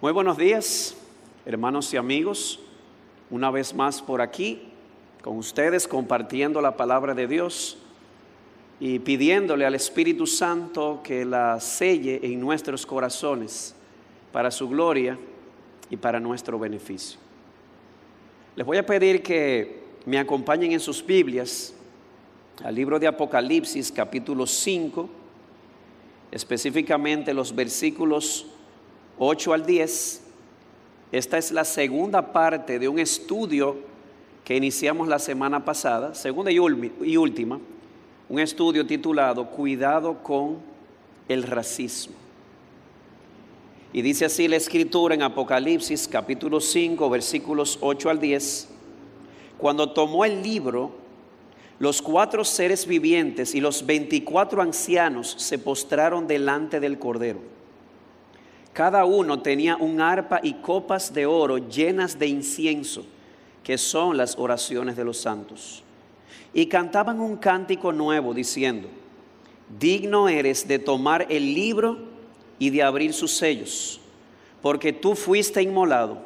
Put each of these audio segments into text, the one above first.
Muy buenos días, hermanos y amigos. Una vez más por aquí, con ustedes, compartiendo la palabra de Dios y pidiéndole al Espíritu Santo que la selle en nuestros corazones para su gloria y para nuestro beneficio. Les voy a pedir que me acompañen en sus Biblias al libro de Apocalipsis capítulo 5, específicamente los versículos 8 al 10. Esta es la segunda parte de un estudio que iniciamos la semana pasada, segunda y, última, un estudio titulado Cuidado con el racismo. Y dice así la escritura en Apocalipsis capítulo 5 versículos 8 al 10. Cuando tomó el libro, los cuatro seres vivientes y los veinticuatro ancianos se postraron delante del Cordero cada uno tenía un arpa y copas de oro llenas de incienso, que son las oraciones de los santos. Y cantaban un cántico nuevo diciendo, digno eres de tomar el libro y de abrir sus sellos, porque tú fuiste inmolado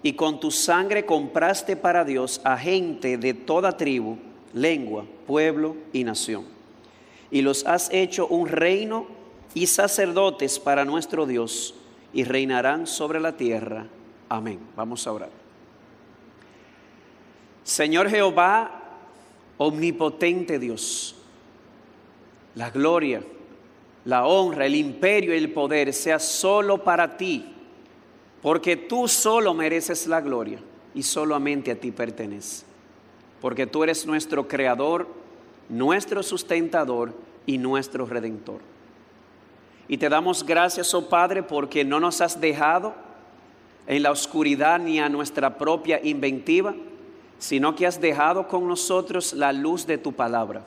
y con tu sangre compraste para Dios a gente de toda tribu, lengua, pueblo y nación. Y los has hecho un reino y sacerdotes para nuestro Dios y reinarán sobre la tierra. Amén. Vamos a orar. Señor Jehová, omnipotente Dios, la gloria, la honra, el imperio y el poder sea solo para ti, porque tú solo mereces la gloria y solamente a ti pertenece, porque tú eres nuestro creador, nuestro sustentador y nuestro redentor. Y te damos gracias, oh Padre, porque no nos has dejado en la oscuridad ni a nuestra propia inventiva, sino que has dejado con nosotros la luz de tu palabra,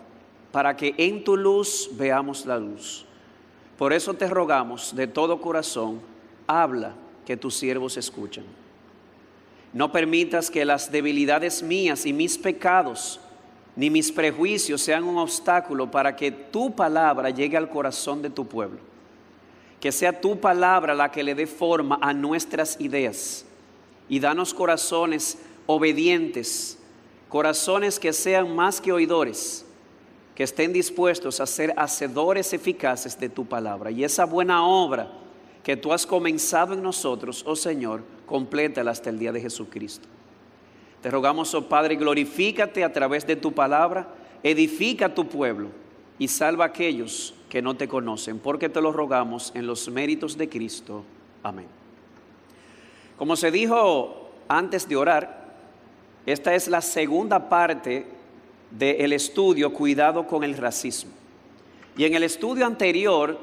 para que en tu luz veamos la luz. Por eso te rogamos de todo corazón, habla que tus siervos escuchan. No permitas que las debilidades mías y mis pecados ni mis prejuicios sean un obstáculo para que tu palabra llegue al corazón de tu pueblo. Que sea tu palabra la que le dé forma a nuestras ideas. Y danos corazones obedientes, corazones que sean más que oidores, que estén dispuestos a ser hacedores eficaces de tu palabra. Y esa buena obra que tú has comenzado en nosotros, oh Señor, complétala hasta el día de Jesucristo. Te rogamos, oh Padre, glorifícate a través de tu palabra, edifica tu pueblo y salva a aquellos que no te conocen, porque te lo rogamos en los méritos de Cristo. Amén. Como se dijo antes de orar, esta es la segunda parte del estudio Cuidado con el racismo. Y en el estudio anterior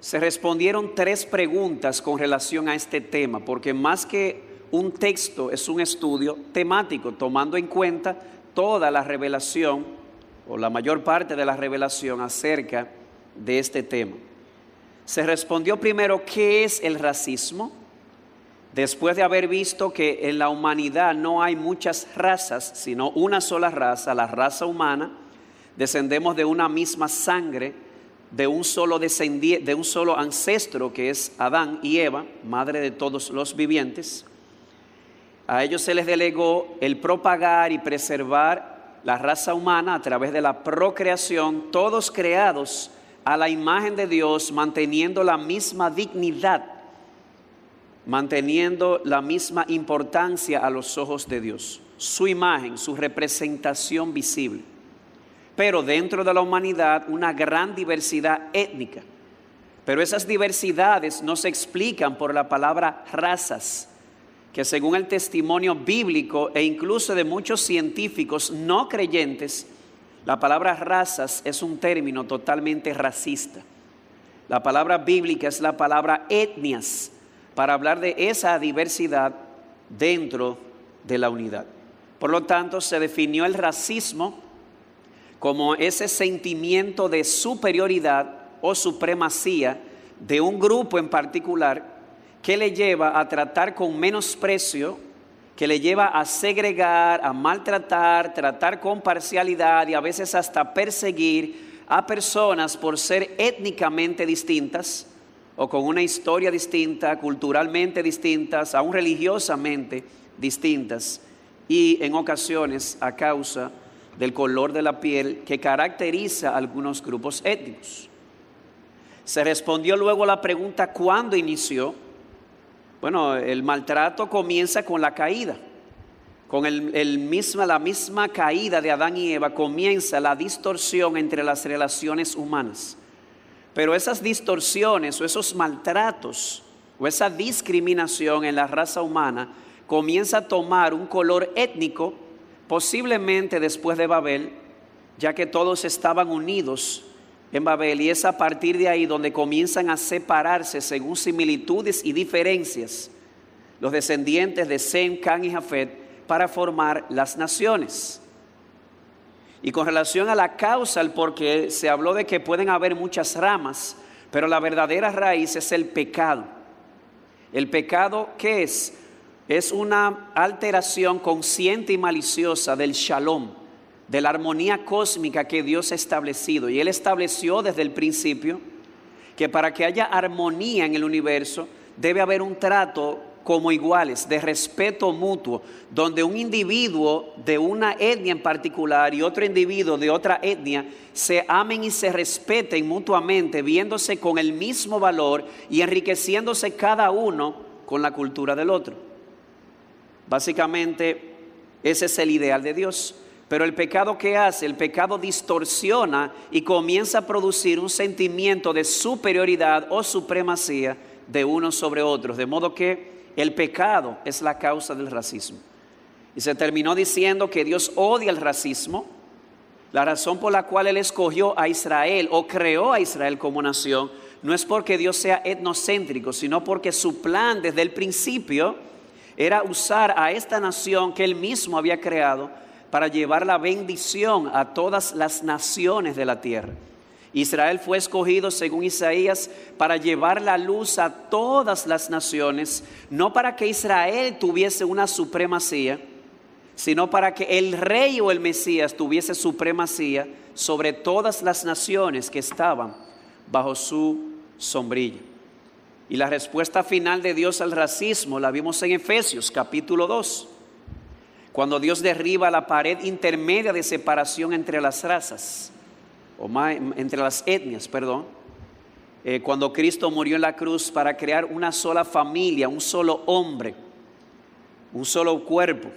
se respondieron tres preguntas con relación a este tema, porque más que un texto es un estudio temático, tomando en cuenta toda la revelación o la mayor parte de la revelación acerca de este tema. Se respondió primero, ¿qué es el racismo? después de haber visto que en la humanidad no hay muchas razas, sino una sola raza, la raza humana, descendemos de una misma sangre, de un solo de un solo ancestro que es Adán y Eva, madre de todos los vivientes. A ellos se les delegó el propagar y preservar la raza humana a través de la procreación, todos creados a la imagen de Dios, manteniendo la misma dignidad manteniendo la misma importancia a los ojos de Dios, su imagen, su representación visible. Pero dentro de la humanidad una gran diversidad étnica. Pero esas diversidades no se explican por la palabra razas, que según el testimonio bíblico e incluso de muchos científicos no creyentes, la palabra razas es un término totalmente racista. La palabra bíblica es la palabra etnias, para hablar de esa diversidad dentro de la unidad. Por lo tanto, se definió el racismo como ese sentimiento de superioridad o supremacía de un grupo en particular que le lleva a tratar con menosprecio, que le lleva a segregar, a maltratar, tratar con parcialidad y a veces hasta perseguir a personas por ser étnicamente distintas o con una historia distinta, culturalmente distintas, aún religiosamente distintas, y en ocasiones a causa del color de la piel que caracteriza a algunos grupos étnicos. Se respondió luego la pregunta ¿cuándo inició? Bueno, el maltrato comienza con la caída. Con el, misma, la misma caída de Adán y Eva comienza la distorsión entre las relaciones humanas. Pero esas distorsiones o esos maltratos o esa discriminación en la raza humana comienza a tomar un color étnico, posiblemente después de Babel, ya que todos estaban unidos en Babel y es a partir de ahí donde comienzan a separarse según similitudes y diferencias los descendientes de Sem, Can y Jafet para formar las naciones. Y con relación a la causa, el porqué, se habló de que pueden haber muchas ramas, pero la verdadera raíz es el pecado. El pecado, ¿qué es? Es una alteración consciente y maliciosa del shalom, de la armonía cósmica que Dios ha establecido. Y Él estableció desde el principio que para que haya armonía en el universo debe haber un trato como iguales, de respeto mutuo, donde un individuo de una etnia en particular y otro individuo de otra etnia se amen y se respeten mutuamente, viéndose con el mismo valor y enriqueciéndose cada uno con la cultura del otro. Básicamente, ese es el ideal de Dios. Pero el pecado que hace, el pecado distorsiona y comienza a producir un sentimiento de superioridad o supremacía de unos sobre otros, de modo que el pecado es la causa del racismo. Y se terminó diciendo que Dios odia el racismo. La razón por la cual Él escogió a Israel o creó a Israel como nación no es porque Dios sea etnocéntrico, sino porque su plan desde el principio era usar a esta nación que Él mismo había creado para llevar la bendición a todas las naciones de la tierra. Israel fue escogido, según Isaías, para llevar la luz a todas las naciones, no para que Israel tuviese una supremacía, sino para que el rey o el Mesías tuviese supremacía sobre todas las naciones que estaban bajo su sombrilla. Y la respuesta final de Dios al racismo la vimos en Efesios capítulo 2, cuando Dios derriba la pared intermedia de separación entre las razas o entre las etnias, perdón, eh, cuando Cristo murió en la cruz para crear una sola familia, un solo hombre, un solo cuerpo,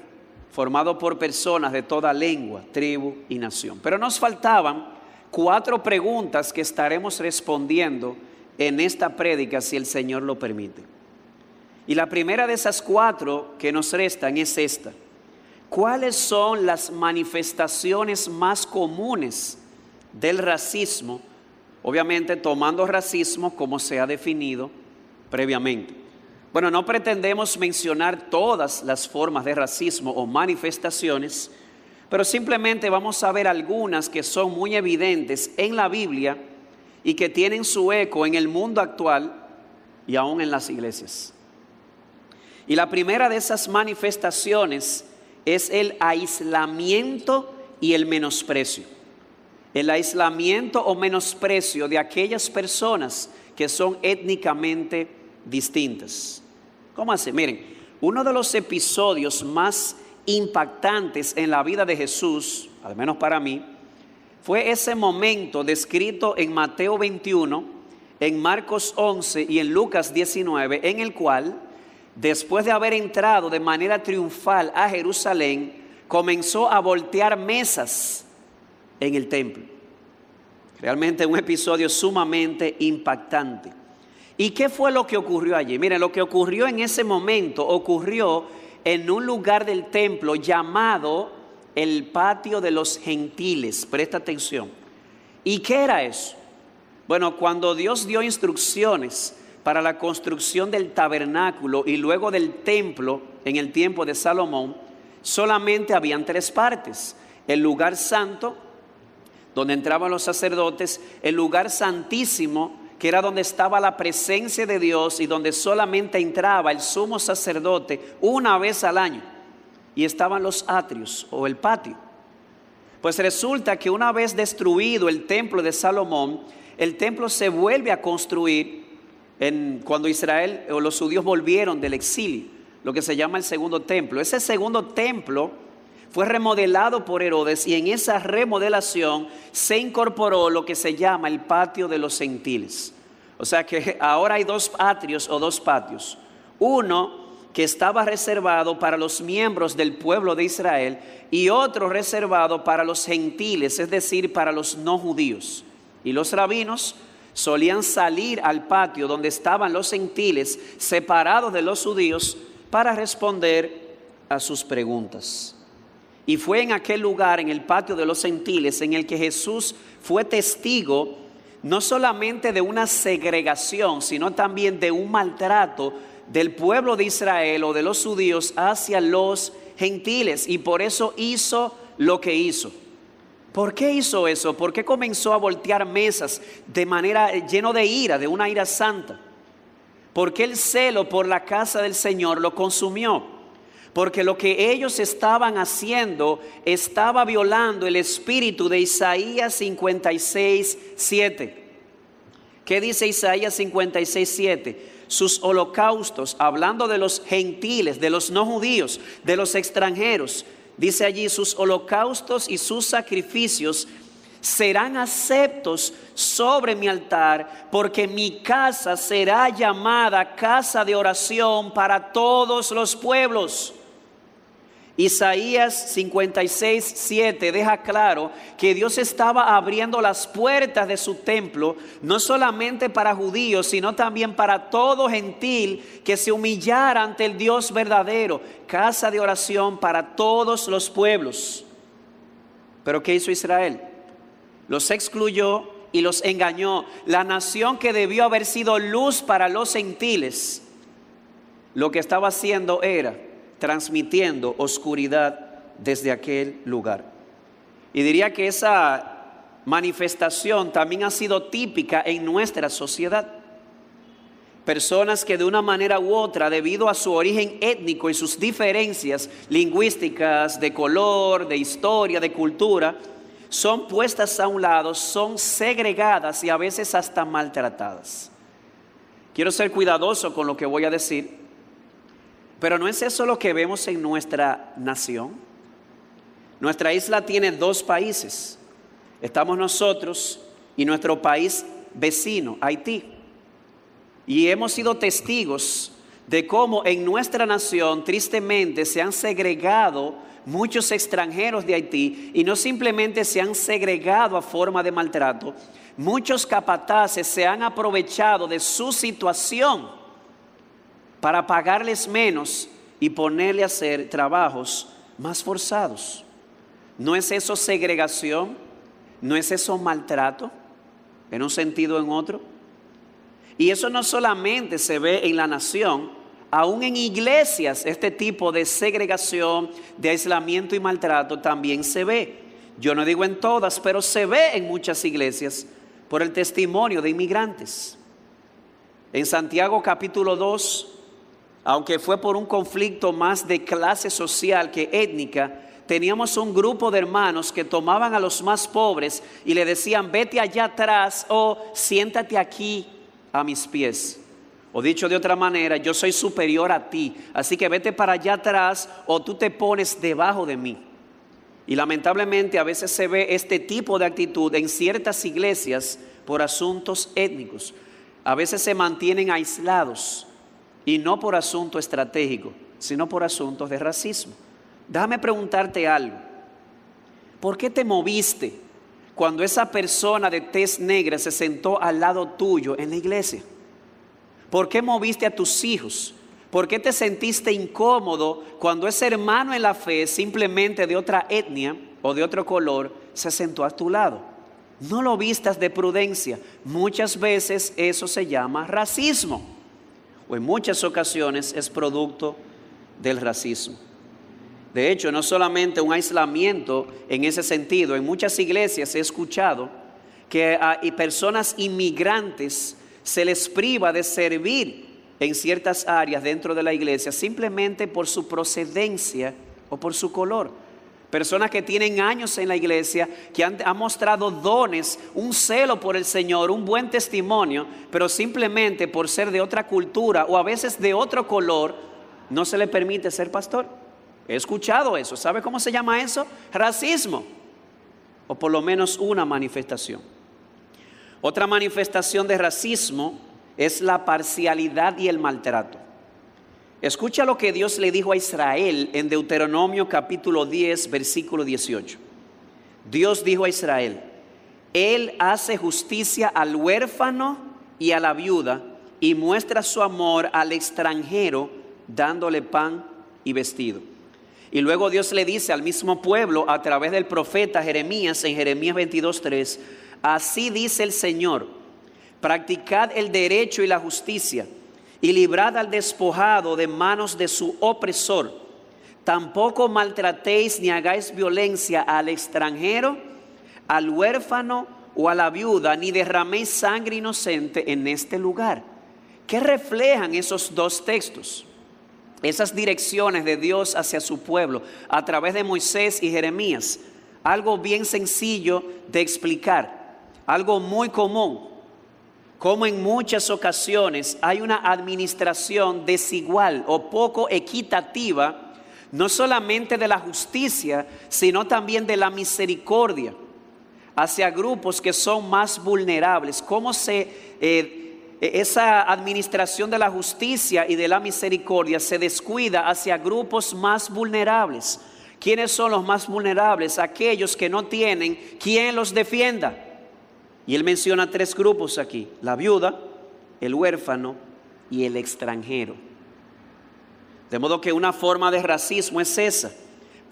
formado por personas de toda lengua, tribu y nación. Pero nos faltaban cuatro preguntas que estaremos respondiendo en esta prédica si el Señor lo permite. Y la primera de esas cuatro que nos restan es esta. ¿Cuáles son las manifestaciones más comunes del racismo, obviamente tomando racismo como se ha definido previamente. Bueno, no pretendemos mencionar todas las formas de racismo o manifestaciones, pero simplemente vamos a ver algunas que son muy evidentes en la Biblia y que tienen su eco en el mundo actual y aún en las iglesias. Y la primera de esas manifestaciones es el aislamiento y el menosprecio el aislamiento o menosprecio de aquellas personas que son étnicamente distintas. ¿Cómo así? Miren, uno de los episodios más impactantes en la vida de Jesús, al menos para mí, fue ese momento descrito en Mateo 21, en Marcos 11 y en Lucas 19, en el cual, después de haber entrado de manera triunfal a Jerusalén, comenzó a voltear mesas en el templo. Realmente un episodio sumamente impactante. ¿Y qué fue lo que ocurrió allí? Miren, lo que ocurrió en ese momento ocurrió en un lugar del templo llamado el patio de los gentiles. Presta atención. ¿Y qué era eso? Bueno, cuando Dios dio instrucciones para la construcción del tabernáculo y luego del templo en el tiempo de Salomón, solamente habían tres partes. El lugar santo, donde entraban los sacerdotes, el lugar santísimo, que era donde estaba la presencia de Dios y donde solamente entraba el sumo sacerdote una vez al año. Y estaban los atrios o el patio. Pues resulta que una vez destruido el templo de Salomón, el templo se vuelve a construir en, cuando Israel o los judíos volvieron del exilio, lo que se llama el segundo templo. Ese segundo templo fue remodelado por Herodes y en esa remodelación se incorporó lo que se llama el patio de los gentiles. O sea que ahora hay dos atrios o dos patios. Uno que estaba reservado para los miembros del pueblo de Israel y otro reservado para los gentiles, es decir, para los no judíos. Y los rabinos solían salir al patio donde estaban los gentiles separados de los judíos para responder a sus preguntas. Y fue en aquel lugar, en el patio de los gentiles, en el que Jesús fue testigo no solamente de una segregación, sino también de un maltrato del pueblo de Israel o de los judíos hacia los gentiles. Y por eso hizo lo que hizo. ¿Por qué hizo eso? ¿Por qué comenzó a voltear mesas de manera lleno de ira, de una ira santa? Porque el celo por la casa del Señor lo consumió porque lo que ellos estaban haciendo estaba violando el espíritu de Isaías 56, 7. ¿Qué dice Isaías 56, 7? Sus holocaustos, hablando de los gentiles, de los no judíos, de los extranjeros, dice allí, sus holocaustos y sus sacrificios serán aceptos sobre mi altar, porque mi casa será llamada casa de oración para todos los pueblos. Isaías 56, 7 deja claro que Dios estaba abriendo las puertas de su templo, no solamente para judíos, sino también para todo gentil que se humillara ante el Dios verdadero, casa de oración para todos los pueblos. Pero ¿qué hizo Israel? Los excluyó y los engañó. La nación que debió haber sido luz para los gentiles, lo que estaba haciendo era transmitiendo oscuridad desde aquel lugar. Y diría que esa manifestación también ha sido típica en nuestra sociedad. Personas que de una manera u otra, debido a su origen étnico y sus diferencias lingüísticas, de color, de historia, de cultura, son puestas a un lado, son segregadas y a veces hasta maltratadas. Quiero ser cuidadoso con lo que voy a decir, pero no es eso lo que vemos en nuestra nación. Nuestra isla tiene dos países. Estamos nosotros y nuestro país vecino, Haití. Y hemos sido testigos de cómo en nuestra nación tristemente se han segregado muchos extranjeros de Haití y no simplemente se han segregado a forma de maltrato, muchos capataces se han aprovechado de su situación para pagarles menos y ponerle a hacer trabajos más forzados. ¿No es eso segregación? ¿No es eso maltrato? En un sentido o en otro. Y eso no solamente se ve en la nación, aún en iglesias este tipo de segregación, de aislamiento y maltrato también se ve. Yo no digo en todas, pero se ve en muchas iglesias por el testimonio de inmigrantes. En Santiago capítulo 2, aunque fue por un conflicto más de clase social que étnica, teníamos un grupo de hermanos que tomaban a los más pobres y le decían, vete allá atrás o siéntate aquí a mis pies. O dicho de otra manera, yo soy superior a ti, así que vete para allá atrás o tú te pones debajo de mí. Y lamentablemente a veces se ve este tipo de actitud en ciertas iglesias por asuntos étnicos. A veces se mantienen aislados y no por asunto estratégico, sino por asuntos de racismo. Déjame preguntarte algo. ¿Por qué te moviste cuando esa persona de tez negra se sentó al lado tuyo en la iglesia? ¿Por qué moviste a tus hijos? ¿Por qué te sentiste incómodo cuando ese hermano en la fe, simplemente de otra etnia o de otro color, se sentó a tu lado? No lo vistas de prudencia. Muchas veces eso se llama racismo. En muchas ocasiones es producto del racismo. De hecho, no solamente un aislamiento en ese sentido, en muchas iglesias he escuchado que a personas inmigrantes se les priva de servir en ciertas áreas dentro de la iglesia simplemente por su procedencia o por su color. Personas que tienen años en la iglesia, que han, mostrado dones, un celo por el Señor, un buen testimonio, pero simplemente por ser de otra cultura o a veces de otro color, no se le permite ser pastor. He escuchado eso. ¿Sabe cómo se llama eso? Racismo. O por lo menos una manifestación. Otra manifestación de racismo es la parcialidad y el maltrato. Escucha lo que Dios le dijo a Israel en Deuteronomio capítulo 10, versículo 18. Dios dijo a Israel, Él hace justicia al huérfano y a la viuda y muestra su amor al extranjero dándole pan y vestido. Y luego Dios le dice al mismo pueblo a través del profeta Jeremías en Jeremías 22.3, así dice el Señor, practicad el derecho y la justicia y librad al despojado de manos de su opresor. Tampoco maltratéis ni hagáis violencia al extranjero, al huérfano o a la viuda, ni derraméis sangre inocente en este lugar. ¿Qué reflejan esos dos textos? esas direcciones de Dios hacia su pueblo a través de Moisés y Jeremías. Algo bien sencillo de explicar, algo muy común, como en muchas ocasiones hay una administración desigual o poco equitativa, no solamente de la justicia, sino también de la misericordia hacia grupos que son más vulnerables. ¿Cómo se... Eh, esa administración de la justicia y de la misericordia se descuida hacia grupos más vulnerables. ¿Quiénes son los más vulnerables? Aquellos que no tienen quien los defienda. Y él menciona tres grupos aquí, la viuda, el huérfano y el extranjero. De modo que una forma de racismo es esa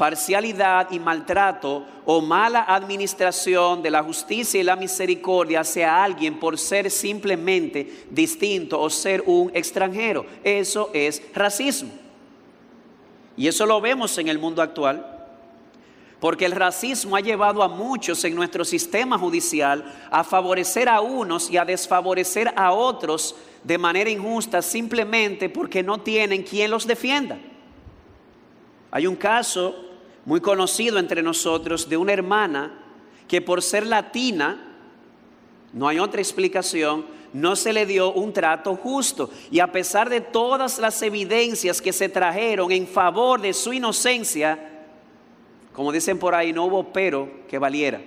parcialidad y maltrato o mala administración de la justicia y la misericordia hacia alguien por ser simplemente distinto o ser un extranjero. Eso es racismo. Y eso lo vemos en el mundo actual. Porque el racismo ha llevado a muchos en nuestro sistema judicial a favorecer a unos y a desfavorecer a otros de manera injusta simplemente porque no tienen quien los defienda. Hay un caso muy conocido entre nosotros de una hermana que por ser latina, no hay otra explicación, no se le dio un trato justo. Y a pesar de todas las evidencias que se trajeron en favor de su inocencia, como dicen por ahí, no hubo pero que valiera.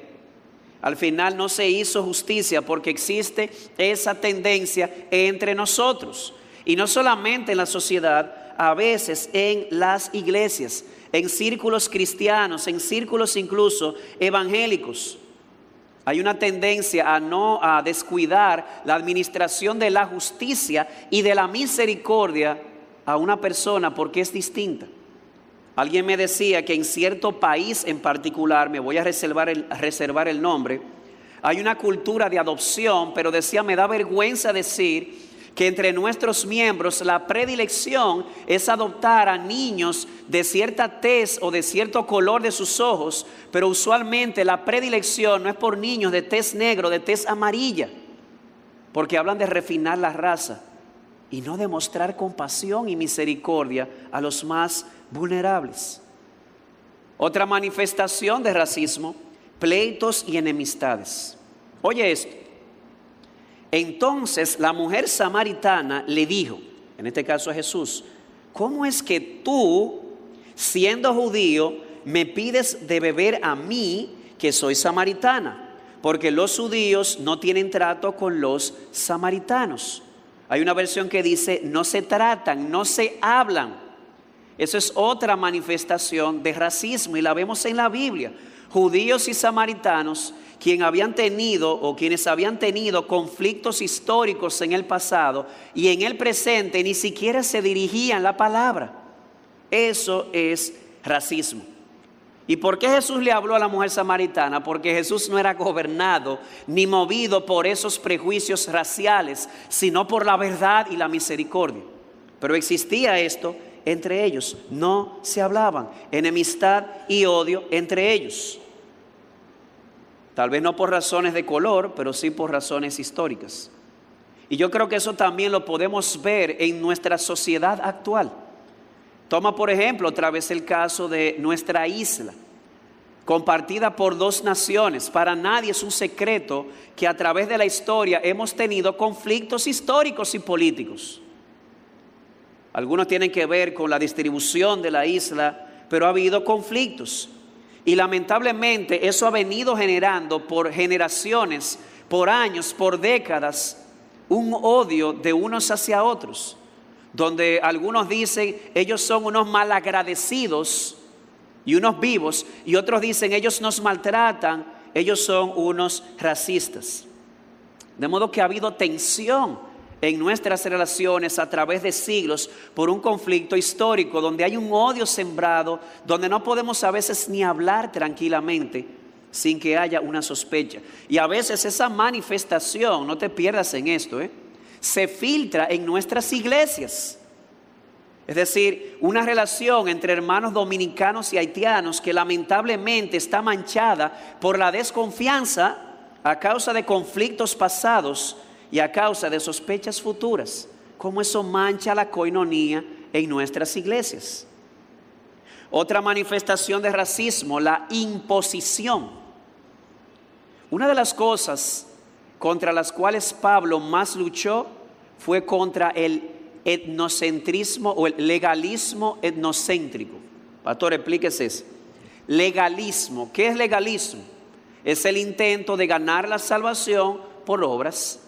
Al final no se hizo justicia porque existe esa tendencia entre nosotros. Y no solamente en la sociedad, a veces en las iglesias, en círculos cristianos, en círculos incluso evangélicos. Hay una tendencia a no a descuidar la administración de la justicia y de la misericordia a una persona porque es distinta. Alguien me decía que en cierto país en particular, me voy a reservar el, reservar el nombre, hay una cultura de adopción, pero decía, me da vergüenza decir que entre nuestros miembros la predilección es adoptar a niños de cierta tez o de cierto color de sus ojos, pero usualmente la predilección no es por niños de tez negro, de tez amarilla, porque hablan de refinar la raza y no demostrar compasión y misericordia a los más vulnerables. Otra manifestación de racismo, pleitos y enemistades. Oye esto. Entonces la mujer samaritana le dijo, en este caso a Jesús, ¿cómo es que tú, siendo judío, me pides de beber a mí, que soy samaritana? Porque los judíos no tienen trato con los samaritanos. Hay una versión que dice, no se tratan, no se hablan. Eso es otra manifestación de racismo y la vemos en la Biblia. Judíos y samaritanos, quien habían tenido o quienes habían tenido conflictos históricos en el pasado y en el presente ni siquiera se dirigían la palabra. Eso es racismo. ¿Y por qué Jesús le habló a la mujer samaritana? Porque Jesús no era gobernado ni movido por esos prejuicios raciales, sino por la verdad y la misericordia. Pero existía esto entre ellos, no se hablaban, enemistad y odio entre ellos. Tal vez no por razones de color, pero sí por razones históricas. Y yo creo que eso también lo podemos ver en nuestra sociedad actual. Toma por ejemplo otra vez el caso de nuestra isla, compartida por dos naciones. Para nadie es un secreto que a través de la historia hemos tenido conflictos históricos y políticos. Algunos tienen que ver con la distribución de la isla, pero ha habido conflictos. Y lamentablemente eso ha venido generando por generaciones, por años, por décadas, un odio de unos hacia otros, donde algunos dicen ellos son unos malagradecidos y unos vivos, y otros dicen ellos nos maltratan, ellos son unos racistas. De modo que ha habido tensión en nuestras relaciones a través de siglos por un conflicto histórico donde hay un odio sembrado, donde no podemos a veces ni hablar tranquilamente sin que haya una sospecha. Y a veces esa manifestación, no te pierdas en esto, ¿eh? Se filtra en nuestras iglesias. Es decir, una relación entre hermanos dominicanos y haitianos que lamentablemente está manchada por la desconfianza a causa de conflictos pasados y a causa de sospechas futuras, cómo eso mancha la coinonía en nuestras iglesias. Otra manifestación de racismo, la imposición. Una de las cosas contra las cuales Pablo más luchó fue contra el etnocentrismo o el legalismo etnocéntrico. Pastor, explíquese eso. Legalismo, ¿qué es legalismo? Es el intento de ganar la salvación por obras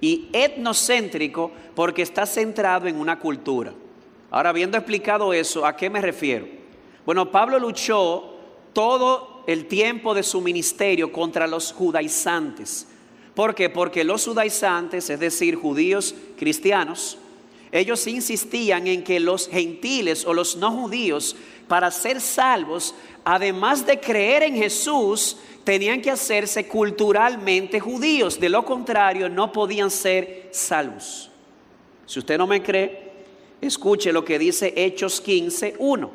y etnocéntrico porque está centrado en una cultura. Ahora, habiendo explicado eso, ¿a qué me refiero? Bueno, Pablo luchó todo el tiempo de su ministerio contra los judaizantes. ¿Por qué? Porque los judaizantes, es decir, judíos cristianos, ellos insistían en que los gentiles o los no judíos, para ser salvos, además de creer en Jesús, tenían que hacerse culturalmente judíos, de lo contrario no podían ser salvos. Si usted no me cree, escuche lo que dice Hechos 15, 1.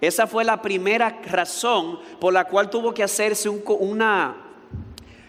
Esa fue la primera razón por la cual tuvo que hacerse una,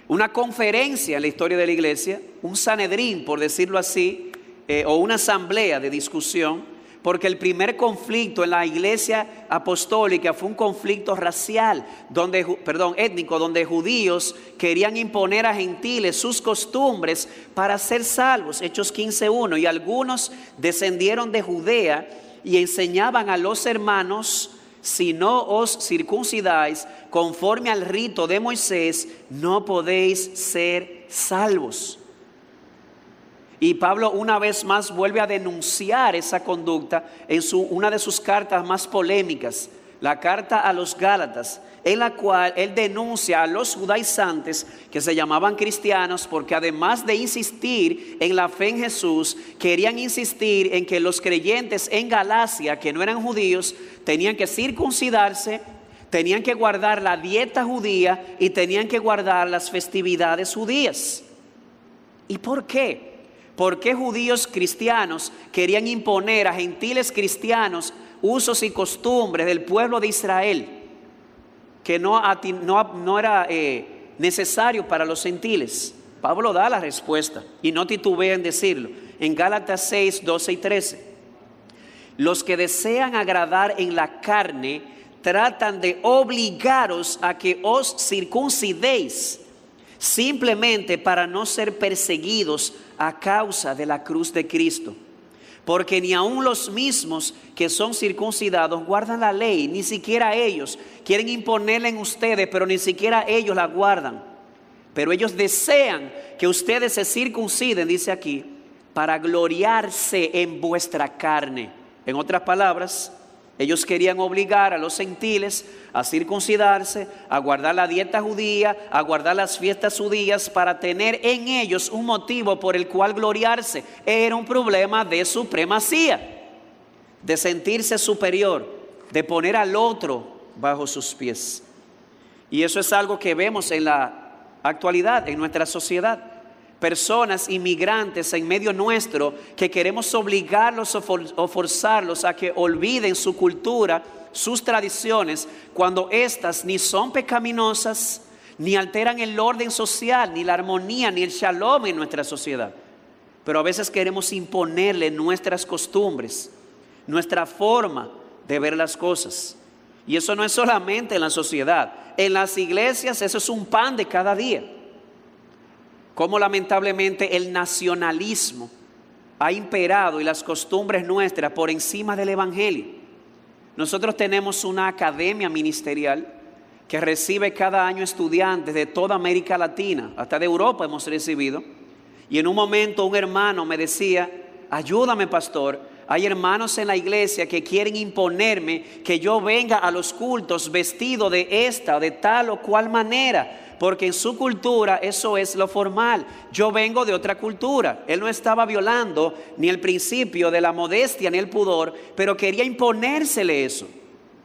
una conferencia en la historia de la iglesia, un Sanedrín, por decirlo así, eh, o una asamblea de discusión porque el primer conflicto en la iglesia apostólica fue un conflicto racial, donde, perdón, étnico, donde judíos querían imponer a gentiles sus costumbres para ser salvos, Hechos 15.1, y algunos descendieron de Judea y enseñaban a los hermanos, si no os circuncidáis conforme al rito de Moisés, no podéis ser salvos. Y Pablo una vez más vuelve a denunciar esa conducta en su, una de sus cartas más polémicas, la carta a los Gálatas, en la cual él denuncia a los judaizantes que se llamaban cristianos porque además de insistir en la fe en Jesús, querían insistir en que los creyentes en Galacia, que no eran judíos, tenían que circuncidarse, tenían que guardar la dieta judía y tenían que guardar las festividades judías. ¿Y por qué? ¿Por qué judíos cristianos querían imponer a gentiles cristianos usos y costumbres del pueblo de Israel que no, era eh, necesario para los gentiles? Pablo da la respuesta y no titubea en decirlo. En Gálatas 6, 12 y 13. Los que desean agradar en la carne tratan de obligaros a que os circuncidéis simplemente para no ser perseguidos a causa de la cruz de Cristo. Porque ni aun los mismos que son circuncidados guardan la ley, ni siquiera ellos. Quieren imponerla en ustedes, pero ni siquiera ellos la guardan. Pero ellos desean que ustedes se circunciden, dice aquí, para gloriarse en vuestra carne. En otras palabras, ellos querían obligar a los gentiles a circuncidarse, a guardar la dieta judía, a guardar las fiestas judías para tener en ellos un motivo por el cual gloriarse. Era un problema de supremacía, de sentirse superior, de poner al otro bajo sus pies. Y eso es algo que vemos en la actualidad, en nuestra sociedad personas inmigrantes en medio nuestro que queremos obligarlos o forzarlos a que olviden su cultura, sus tradiciones, cuando éstas ni son pecaminosas, ni alteran el orden social, ni la armonía, ni el shalom en nuestra sociedad. Pero a veces queremos imponerle nuestras costumbres, nuestra forma de ver las cosas. Y eso no es solamente en la sociedad. En las iglesias eso es un pan de cada día cómo lamentablemente el nacionalismo ha imperado y las costumbres nuestras por encima del Evangelio. Nosotros tenemos una academia ministerial que recibe cada año estudiantes de toda América Latina, hasta de Europa hemos recibido. Y en un momento un hermano me decía, ayúdame pastor, hay hermanos en la iglesia que quieren imponerme que yo venga a los cultos vestido de esta o de tal o cual manera porque en su cultura eso es lo formal. Yo vengo de otra cultura. Él no estaba violando ni el principio de la modestia ni el pudor, pero quería imponérsele eso,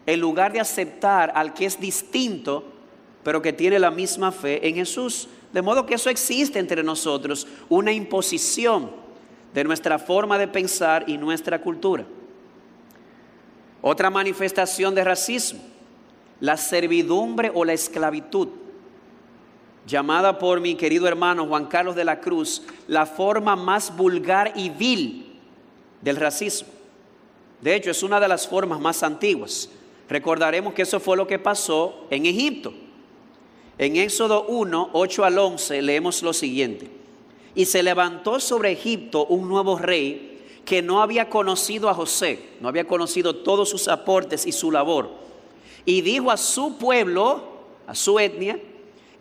en lugar de aceptar al que es distinto, pero que tiene la misma fe en Jesús. De modo que eso existe entre nosotros, una imposición de nuestra forma de pensar y nuestra cultura. Otra manifestación de racismo, la servidumbre o la esclavitud llamada por mi querido hermano Juan Carlos de la Cruz la forma más vulgar y vil del racismo. De hecho, es una de las formas más antiguas. Recordaremos que eso fue lo que pasó en Egipto. En Éxodo 1, 8 al 11 leemos lo siguiente. Y se levantó sobre Egipto un nuevo rey que no había conocido a José, no había conocido todos sus aportes y su labor. Y dijo a su pueblo, a su etnia,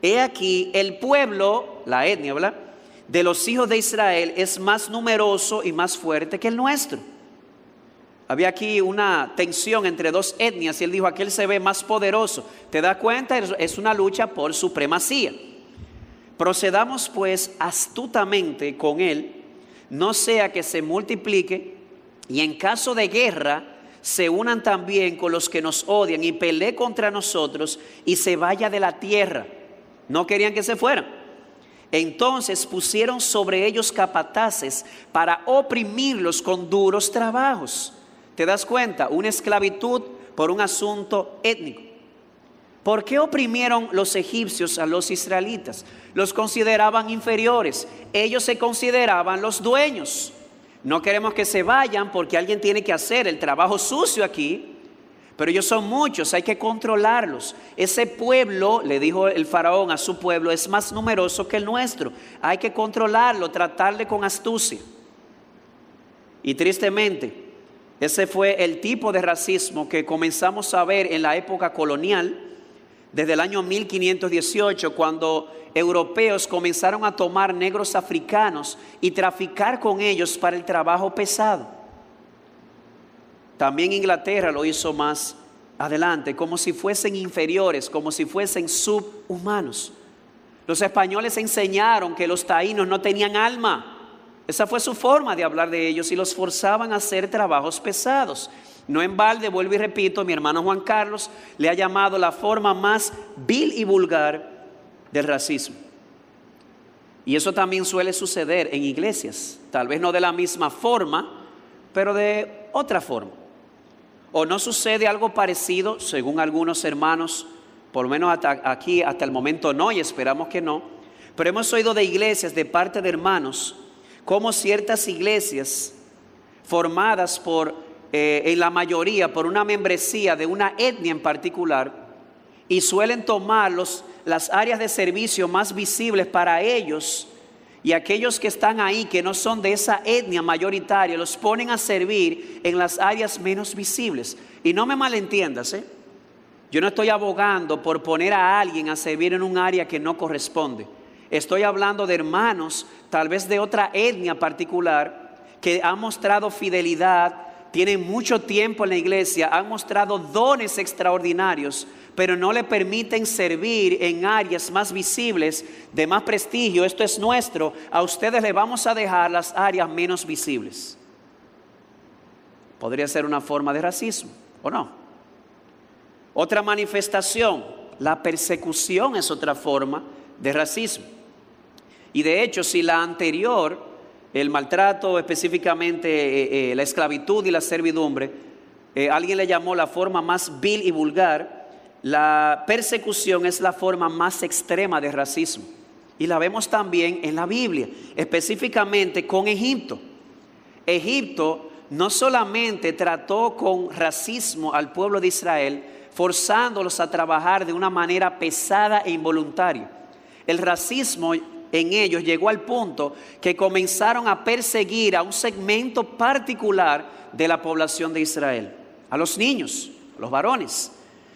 He aquí, el pueblo, la etnia. De los hijos de Israel es más numeroso y más fuerte que el nuestro. Había aquí una tensión entre dos etnias y él dijo, aquel se ve más poderoso. ¿Te das cuenta? Es una lucha por supremacía. Procedamos pues astutamente con él, no sea que se multiplique y en caso de guerra se unan también con los que nos odian y pelee contra nosotros y se vaya de la tierra no querían que se fueran. Entonces pusieron sobre ellos capataces para oprimirlos con duros trabajos. ¿Te das cuenta? Una esclavitud por un asunto étnico. ¿Por qué oprimieron los egipcios a los israelitas? Los consideraban inferiores. Ellos se consideraban los dueños. No queremos que se vayan porque alguien tiene que hacer el trabajo sucio aquí, pero ellos son muchos, hay que controlarlos. Ese pueblo, le dijo el faraón a su pueblo, es más numeroso que el nuestro. Hay que controlarlo, tratarle con astucia. Y tristemente, ese fue el tipo de racismo que comenzamos a ver en la época colonial, desde el año 1518, cuando europeos comenzaron a tomar negros africanos y traficar con ellos para el trabajo pesado. También Inglaterra lo hizo más adelante, como si fuesen inferiores, como si fuesen subhumanos. Los españoles enseñaron que los taínos no tenían alma. Esa fue su forma de hablar de ellos y los forzaban a hacer trabajos pesados. No en balde, vuelvo y repito, mi hermano Juan Carlos le ha llamado la forma más vil y vulgar del racismo. Y eso también suele suceder en iglesias, tal vez no de la misma forma, pero de otra forma. O no sucede algo parecido, según algunos hermanos, por lo menos aquí, hasta el momento no, y esperamos que no, pero hemos oído de iglesias, de parte de hermanos, como ciertas iglesias formadas por, eh, en la mayoría, por una membresía de una etnia en particular, y suelen tomar los, las áreas de servicio más visibles para ellos y aquellos que están ahí, que no son de esa etnia mayoritaria, los ponen a servir en las áreas menos visibles. Y no me malentiendas, ¿eh? yo no estoy abogando por poner a alguien a servir en un área que no corresponde. Estoy hablando de hermanos, tal vez de otra etnia particular, que han mostrado fidelidad, tienen mucho tiempo en la iglesia, han mostrado dones extraordinarios, pero no le permiten servir en áreas más visibles, de más prestigio, esto es nuestro, a ustedes le vamos a dejar las áreas menos visibles. Podría ser una forma de racismo, ¿o no? Otra manifestación, la persecución es otra forma de racismo. Y de hecho, si la anterior, el maltrato, específicamente eh, eh, la esclavitud y la servidumbre, eh, alguien le llamó la forma más vil y vulgar, la persecución es la forma más extrema de racismo. Y la vemos también en la Biblia, específicamente con Egipto. Egipto no solamente trató con racismo al pueblo de Israel, forzándolos a trabajar de una manera pesada e involuntaria. El racismo en ellos llegó al punto que comenzaron a perseguir a un segmento particular de la población de Israel, a los niños, a los varones.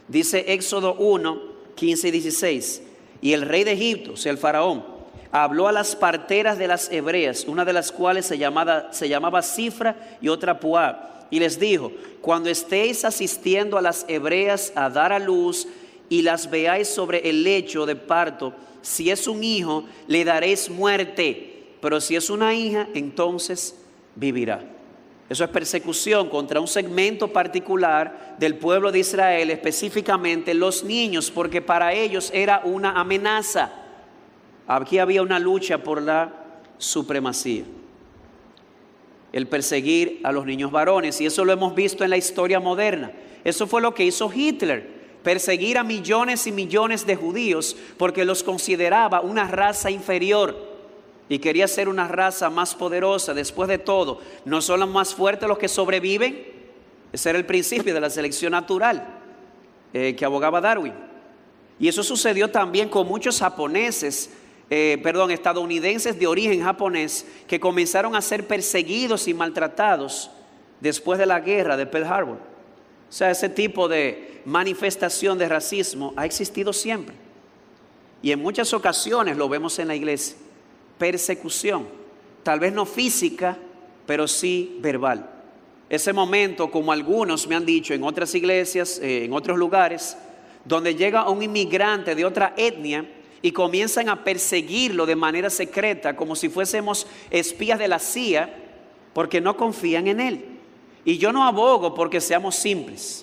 Dice Éxodo 1, 15 y 16. Y el rey de Egipto, o sea, el faraón, habló a las parteras de las hebreas, una de las cuales se llamaba, se llamaba Cifra y otra Puá, y les dijo, cuando estéis asistiendo a las hebreas a dar a luz y las veáis sobre el lecho de parto, si es un hijo, le daréis muerte, pero si es una hija, entonces vivirá. Eso es persecución contra un segmento particular del pueblo de Israel, específicamente los niños, porque para ellos era una amenaza. Aquí había una lucha por la supremacía. El perseguir a los niños varones, y eso lo hemos visto en la historia moderna. Eso fue lo que hizo Hitler, perseguir a millones y millones de judíos porque los consideraba una raza inferior y quería ser una raza más poderosa. Después de todo, ¿no son los más fuertes los que sobreviven? Ese era el principio de la selección natural eh, que abogaba Darwin. Y eso sucedió también con muchos japoneses, eh, perdón, estadounidenses de origen japonés, que comenzaron a ser perseguidos y maltratados después de la guerra de Pearl Harbor. O sea, ese tipo de manifestación de racismo ha existido siempre. Y en muchas ocasiones lo vemos en la iglesia persecución, tal vez no física, pero sí verbal. Ese momento, como algunos me han dicho en otras iglesias, eh, en otros lugares, donde llega un inmigrante de otra etnia y comienzan a perseguirlo de manera secreta, como si fuésemos espías de la CIA, porque no confían en él. Y yo no abogo porque seamos simples.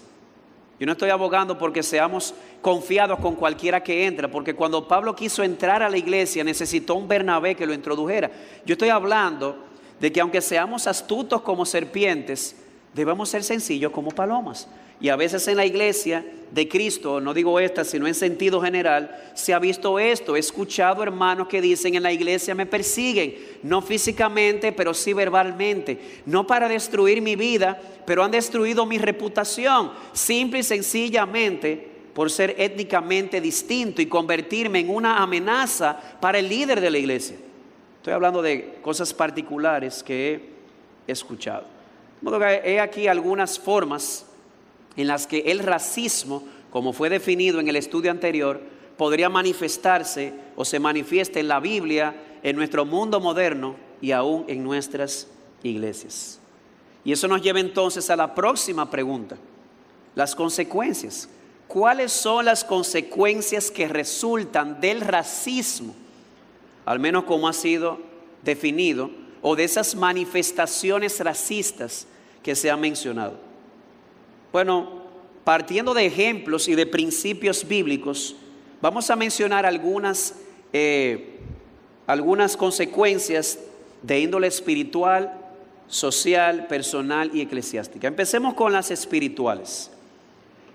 Yo no estoy abogando porque seamos confiados con cualquiera que entra, porque cuando Pablo quiso entrar a la iglesia necesitó un Bernabé que lo introdujera. Yo estoy hablando de que aunque seamos astutos como serpientes, debemos ser sencillos como palomas. Y a veces en la iglesia de Cristo, no digo esta, sino en sentido general, se ha visto esto. He escuchado hermanos que dicen en la iglesia me persiguen, no físicamente, pero sí verbalmente, no para destruir mi vida, pero han destruido mi reputación, simple y sencillamente por ser étnicamente distinto y convertirme en una amenaza para el líder de la iglesia. Estoy hablando de cosas particulares que he escuchado. He aquí algunas formas en las que el racismo, como fue definido en el estudio anterior, podría manifestarse o se manifiesta en la Biblia, en nuestro mundo moderno y aún en nuestras iglesias. Y eso nos lleva entonces a la próxima pregunta, las consecuencias. ¿Cuáles son las consecuencias que resultan del racismo? Al menos como ha sido definido, o de esas manifestaciones racistas que se han mencionado. Bueno, partiendo de ejemplos y de principios bíblicos, vamos a mencionar algunas, eh, algunas consecuencias de índole espiritual, social, personal y eclesiástica. Empecemos con las espirituales.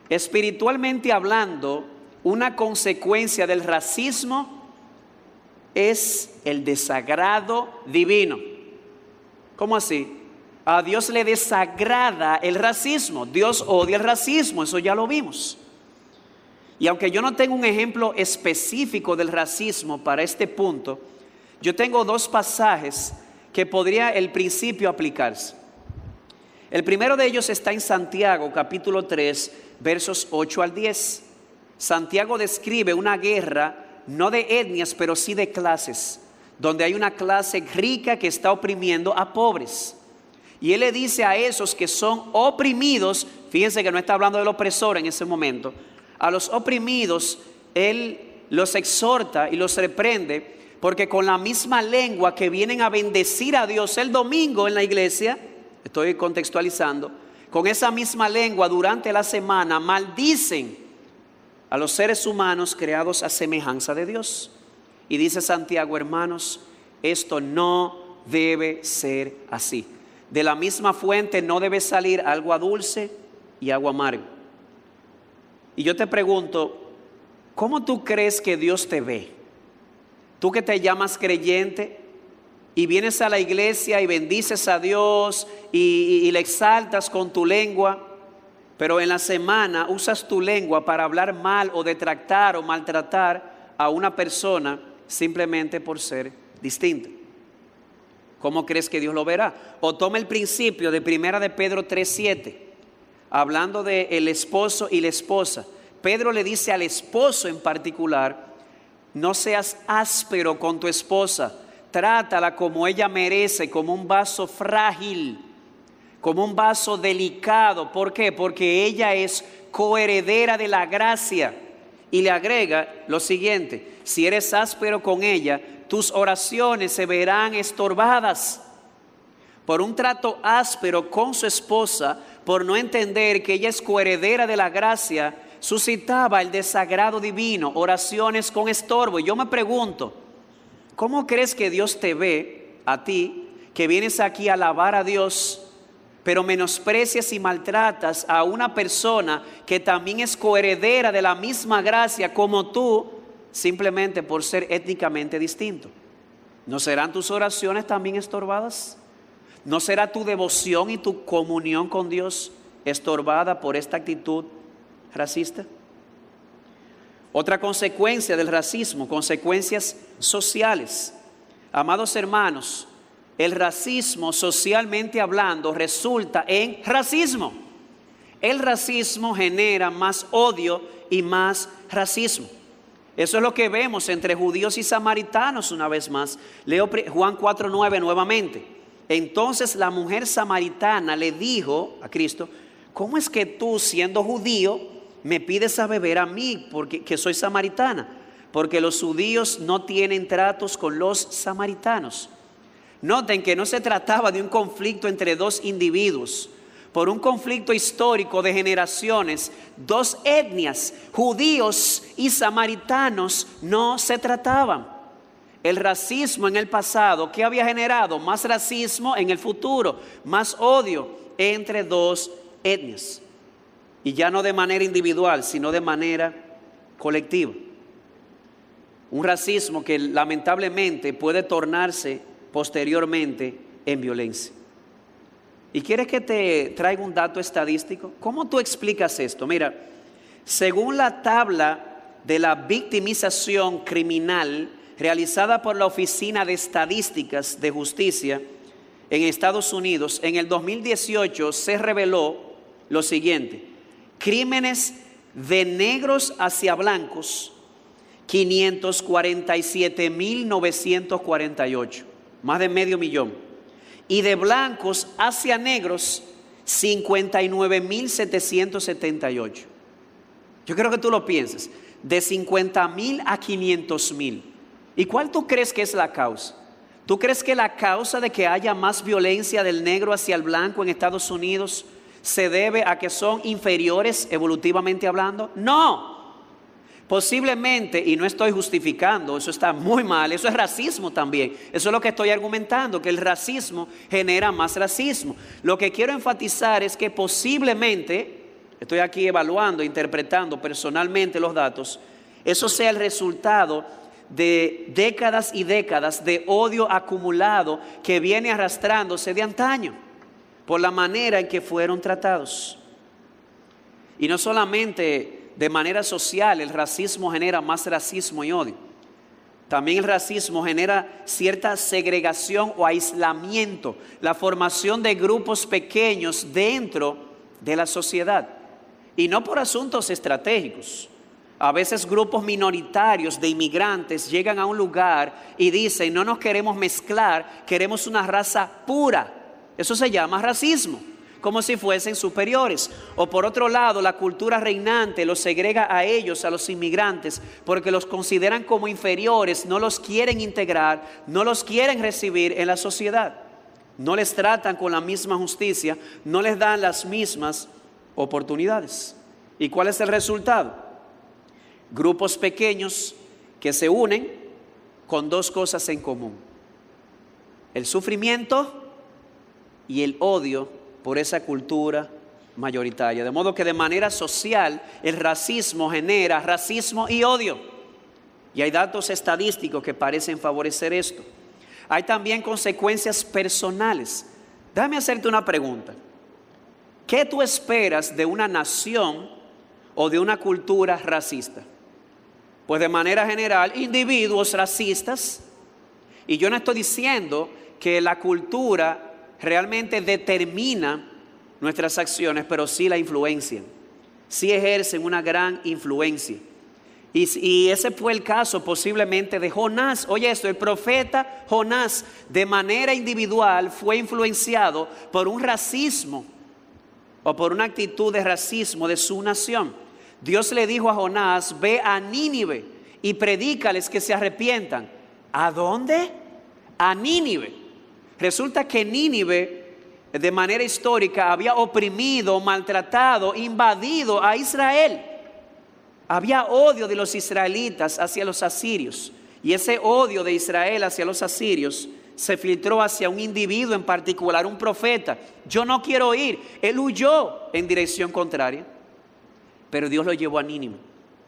Espiritualmente hablando, una consecuencia del racismo es el desagrado divino. ¿Cómo así? A Dios le desagrada el racismo. Dios odia el racismo, eso ya lo vimos. Y aunque yo no tengo un ejemplo específico del racismo para este punto, yo tengo dos pasajes que podría el principio aplicarse. El primero de ellos está en Santiago, capítulo 3, versos 8 al 10. Santiago describe una guerra no de etnias, pero sí de clases, donde hay una clase rica que está oprimiendo a pobres. Y él le dice a esos que son oprimidos, fíjense que no está hablando del opresor en ese momento, a los oprimidos, él los exhorta y los reprende, porque con la misma lengua que vienen a bendecir a Dios el domingo en la iglesia, estoy contextualizando, con esa misma lengua durante la semana maldicen a los seres humanos creados a semejanza de Dios. Y dice Santiago, hermanos, esto no debe ser así. De la misma fuente no debe salir agua dulce y agua amarga. Y yo te pregunto, ¿cómo tú crees que Dios te ve? Tú que te llamas creyente y vienes a la iglesia y bendices a Dios y, le exaltas con tu lengua, pero en la semana usas tu lengua para hablar mal o detractar o maltratar a una persona simplemente por ser distinta. ¿Cómo crees que Dios lo verá? O toma el principio de Primera de Pedro 3:7, hablando de el esposo y la esposa. Pedro le dice al esposo en particular, no seas áspero con tu esposa, trátala como ella merece, como un vaso frágil, como un vaso delicado. ¿Por qué? Porque ella es coheredera de la gracia. Y le agrega lo siguiente, si eres áspero con ella, tus oraciones se verán estorbadas por un trato áspero con su esposa, por no entender que ella es coheredera de la gracia, suscitaba el desagrado divino, oraciones con estorbo. Y yo me pregunto, ¿cómo crees que Dios te ve a ti, que vienes aquí a alabar a Dios, pero menosprecias y maltratas a una persona que también es coheredera de la misma gracia como tú, simplemente por ser étnicamente distinto. ¿No serán tus oraciones también estorbadas? ¿No será tu devoción y tu comunión con Dios estorbada por esta actitud racista? Otra consecuencia del racismo, consecuencias sociales. Amados hermanos, el racismo socialmente hablando resulta en racismo. El racismo genera más odio y más racismo. Eso es lo que vemos entre judíos y samaritanos una vez más. Leo Juan 4:9 nuevamente. Entonces la mujer samaritana le dijo a Cristo, ¿cómo es que tú siendo judío me pides a beber a mí porque que soy samaritana? Porque los judíos no tienen tratos con los samaritanos. Noten que no se trataba de un conflicto entre dos individuos por un conflicto histórico de generaciones, dos etnias, judíos y samaritanos, no se trataban. El racismo en el pasado, ¿qué había generado? Más racismo en el futuro, más odio entre dos etnias. y ya no de manera individual, sino de manera colectiva. Un racismo que lamentablemente puede tornarse posteriormente en violencia. ¿Y quieres que te traiga un dato estadístico? ¿Cómo tú explicas esto? Mira, según la tabla de la victimización criminal realizada por la Oficina de Estadísticas de Justicia en Estados Unidos, en el 2018 se reveló lo siguiente, crímenes de negros hacia blancos, 547.948, más de medio millón y de blancos hacia negros 59.778. Yo creo que tú lo pienses, de 50.000 a 500.000. ¿Y cuál tú crees que es la causa? ¿Tú crees que la causa de que haya más violencia del negro hacia el blanco en Estados Unidos se debe a que son inferiores evolutivamente hablando? No. Posiblemente, y no estoy justificando, eso está muy mal, eso es racismo también. Eso es lo que estoy argumentando, que el racismo genera más racismo. Lo que quiero enfatizar es que posiblemente, estoy aquí evaluando, interpretando personalmente los datos, eso sea el resultado de décadas y décadas de odio acumulado que viene arrastrándose de antaño por la manera en que fueron tratados. Y no solamente de manera social el racismo genera más racismo y odio. También el racismo genera cierta segregación o aislamiento, la formación de grupos pequeños dentro de la sociedad. Y no por asuntos estratégicos. A veces grupos minoritarios de inmigrantes llegan a un lugar y dicen, no nos queremos mezclar, queremos una raza pura. Eso se llama racismo como si fuesen superiores. O por otro lado, la cultura reinante los segrega a ellos, a los inmigrantes, porque los consideran como inferiores, no los quieren integrar, no los quieren recibir en la sociedad. No les tratan con la misma justicia, no les dan las mismas oportunidades. ¿Y cuál es el resultado? Grupos pequeños que se unen con dos cosas en común. El sufrimiento y el odio por esa cultura mayoritaria. De modo que de manera social el racismo genera racismo y odio. Y hay datos estadísticos que parecen favorecer esto. Hay también consecuencias personales. Déjame hacerte una pregunta. ¿Qué tú esperas de una nación o de una cultura racista? Pues de manera general, individuos racistas. Y yo no estoy diciendo que la cultura realmente determina nuestras acciones, pero sí la influencian, sí ejercen una gran influencia. Y, ese fue el caso posiblemente de Jonás. Oye esto, el profeta Jonás de manera individual fue influenciado por un racismo o por una actitud de racismo de su nación. Dios le dijo a Jonás, ve a Nínive y predícales que se arrepientan. ¿A dónde? A Nínive. Resulta que Nínive de manera histórica había oprimido, maltratado, invadido a Israel. Había odio de los israelitas hacia los asirios. Y ese odio de Israel hacia los asirios se filtró hacia un individuo en particular, un profeta. Yo no quiero ir. Él huyó en dirección contraria. Pero Dios lo llevó a Nínive.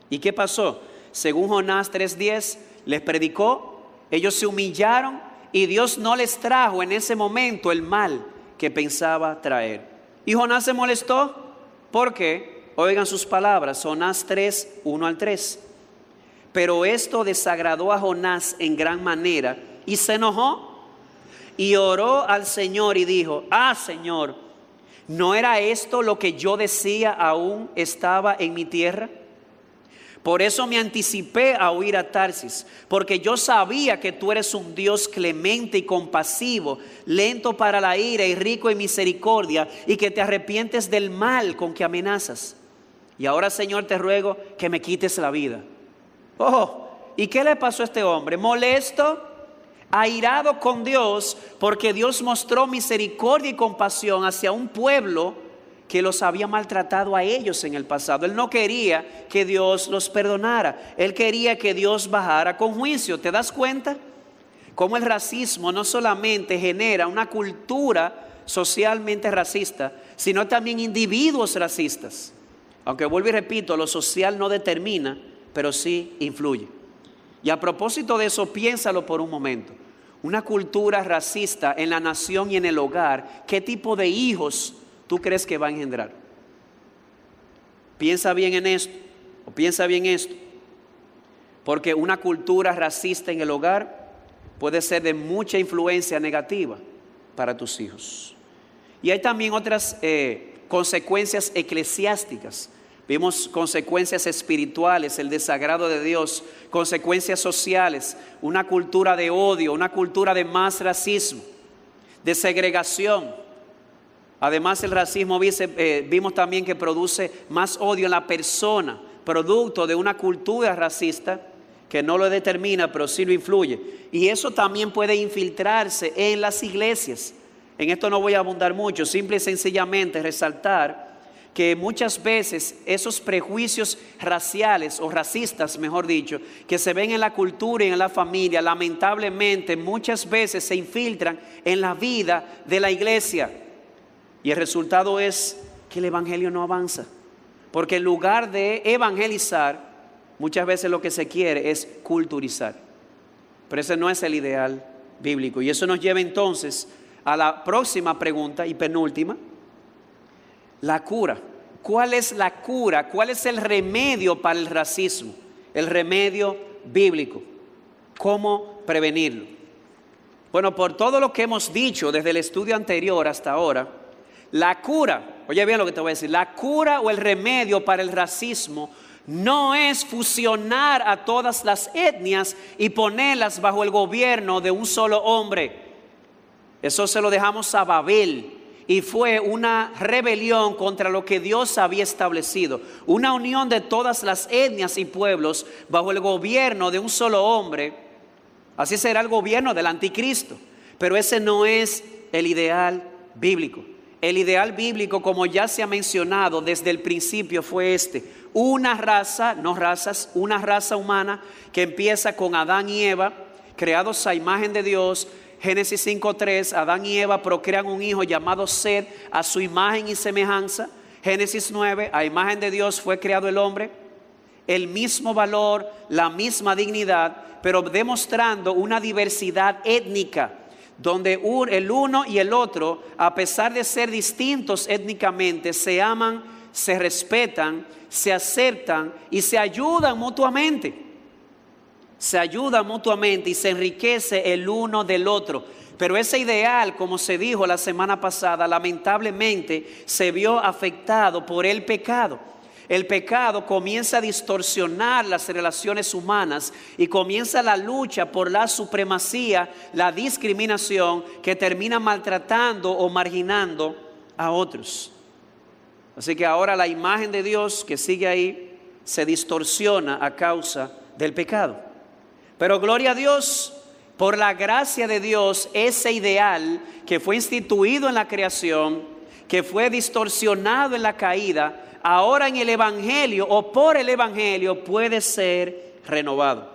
¿Y qué pasó? Según Jonás 3:10, les predicó, ellos se humillaron y Dios no les trajo en ese momento el mal que pensaba traer. Y Jonás se molestó porque, oigan sus palabras, Jonás 3, 1 al 3. Pero esto desagradó a Jonás en gran manera y se enojó y oró al Señor y dijo, ah Señor, ¿no era esto lo que yo decía aún estaba en mi tierra? Por eso me anticipé a huir a Tarsis, porque yo sabía que tú eres un Dios clemente y compasivo, lento para la ira y rico en misericordia, y que te arrepientes del mal con que amenazas. Y ahora, Señor, te ruego que me quites la vida. Oh, ¿y qué le pasó a este hombre? Molesto, airado con Dios, porque Dios mostró misericordia y compasión hacia un pueblo que los había maltratado a ellos en el pasado. Él no quería que Dios los perdonara. Él quería que Dios bajara con juicio. ¿Te das cuenta? Cómo el racismo no solamente genera una cultura socialmente racista, sino también individuos racistas. Aunque vuelvo y repito, lo social no determina, pero sí influye. Y a propósito de eso, piénsalo por un momento. Una cultura racista en la nación y en el hogar, ¿qué tipo de hijos tú crees que va a engendrar? Piensa bien en esto, o piensa bien esto. Porque una cultura racista en el hogar puede ser de mucha influencia negativa para tus hijos. Y hay también otras eh, consecuencias eclesiásticas. Vimos consecuencias espirituales, el desagrado de Dios, consecuencias sociales, una cultura de odio, una cultura de más racismo, de segregación. Además el racismo eh, vimos también que produce más odio en la persona, producto de una cultura racista que no lo determina, pero sí lo influye. Y eso también puede infiltrarse en las iglesias. En esto no voy a abundar mucho, simple y sencillamente resaltar que muchas veces esos prejuicios raciales o racistas, mejor dicho, que se ven en la cultura y en la familia, lamentablemente muchas veces se infiltran en la vida de la iglesia. Y el resultado es que el Evangelio no avanza. Porque en lugar de evangelizar, muchas veces lo que se quiere es culturizar. Pero ese no es el ideal bíblico. Y eso nos lleva entonces a la próxima pregunta y penúltima. La cura. ¿Cuál es la cura? ¿Cuál es el remedio para el racismo? El remedio bíblico. ¿Cómo prevenirlo? Bueno, por todo lo que hemos dicho desde el estudio anterior hasta ahora, la cura, oye bien lo que te voy a decir, la cura o el remedio para el racismo no es fusionar a todas las etnias y ponerlas bajo el gobierno de un solo hombre. Eso se lo dejamos a Babel y fue una rebelión contra lo que Dios había establecido. Una unión de todas las etnias y pueblos bajo el gobierno de un solo hombre. Así será el gobierno del anticristo. Pero ese no es el ideal bíblico. El ideal bíblico, como ya se ha mencionado desde el principio, fue este. Una raza, no razas, una raza humana que empieza con Adán y Eva, creados a imagen de Dios, Génesis 5.3, Adán y Eva procrean un hijo llamado Sed a su imagen y semejanza. Génesis 9, a imagen de Dios fue creado el hombre. El mismo valor, la misma dignidad, pero demostrando una diversidad étnica, donde el uno y el otro, a pesar de ser distintos étnicamente, se aman, se respetan, se aceptan y se ayudan mutuamente se ayuda mutuamente y se enriquece el uno del otro. Pero ese ideal, como se dijo la semana pasada, lamentablemente se vio afectado por el pecado. El pecado comienza a distorsionar las relaciones humanas y comienza la lucha por la supremacía, la discriminación que termina maltratando o marginando a otros. Así que ahora la imagen de Dios que sigue ahí se distorsiona a causa del pecado. Pero gloria a Dios, por la gracia de Dios, ese ideal que fue instituido en la creación, que fue distorsionado en la caída, ahora en el Evangelio o por el Evangelio puede ser renovado.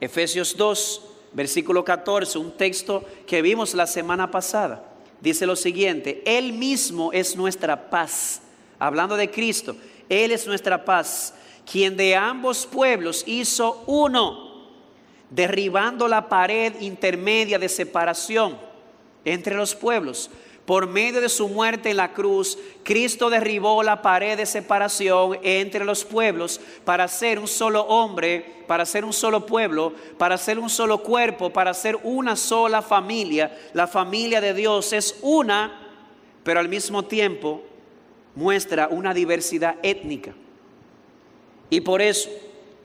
Efesios 2, versículo 14, un texto que vimos la semana pasada, dice lo siguiente, Él mismo es nuestra paz, hablando de Cristo, Él es nuestra paz quien de ambos pueblos hizo uno, derribando la pared intermedia de separación entre los pueblos. Por medio de su muerte en la cruz, Cristo derribó la pared de separación entre los pueblos para ser un solo hombre, para ser un solo pueblo, para ser un solo cuerpo, para ser una sola familia. La familia de Dios es una, pero al mismo tiempo muestra una diversidad étnica. Y por eso,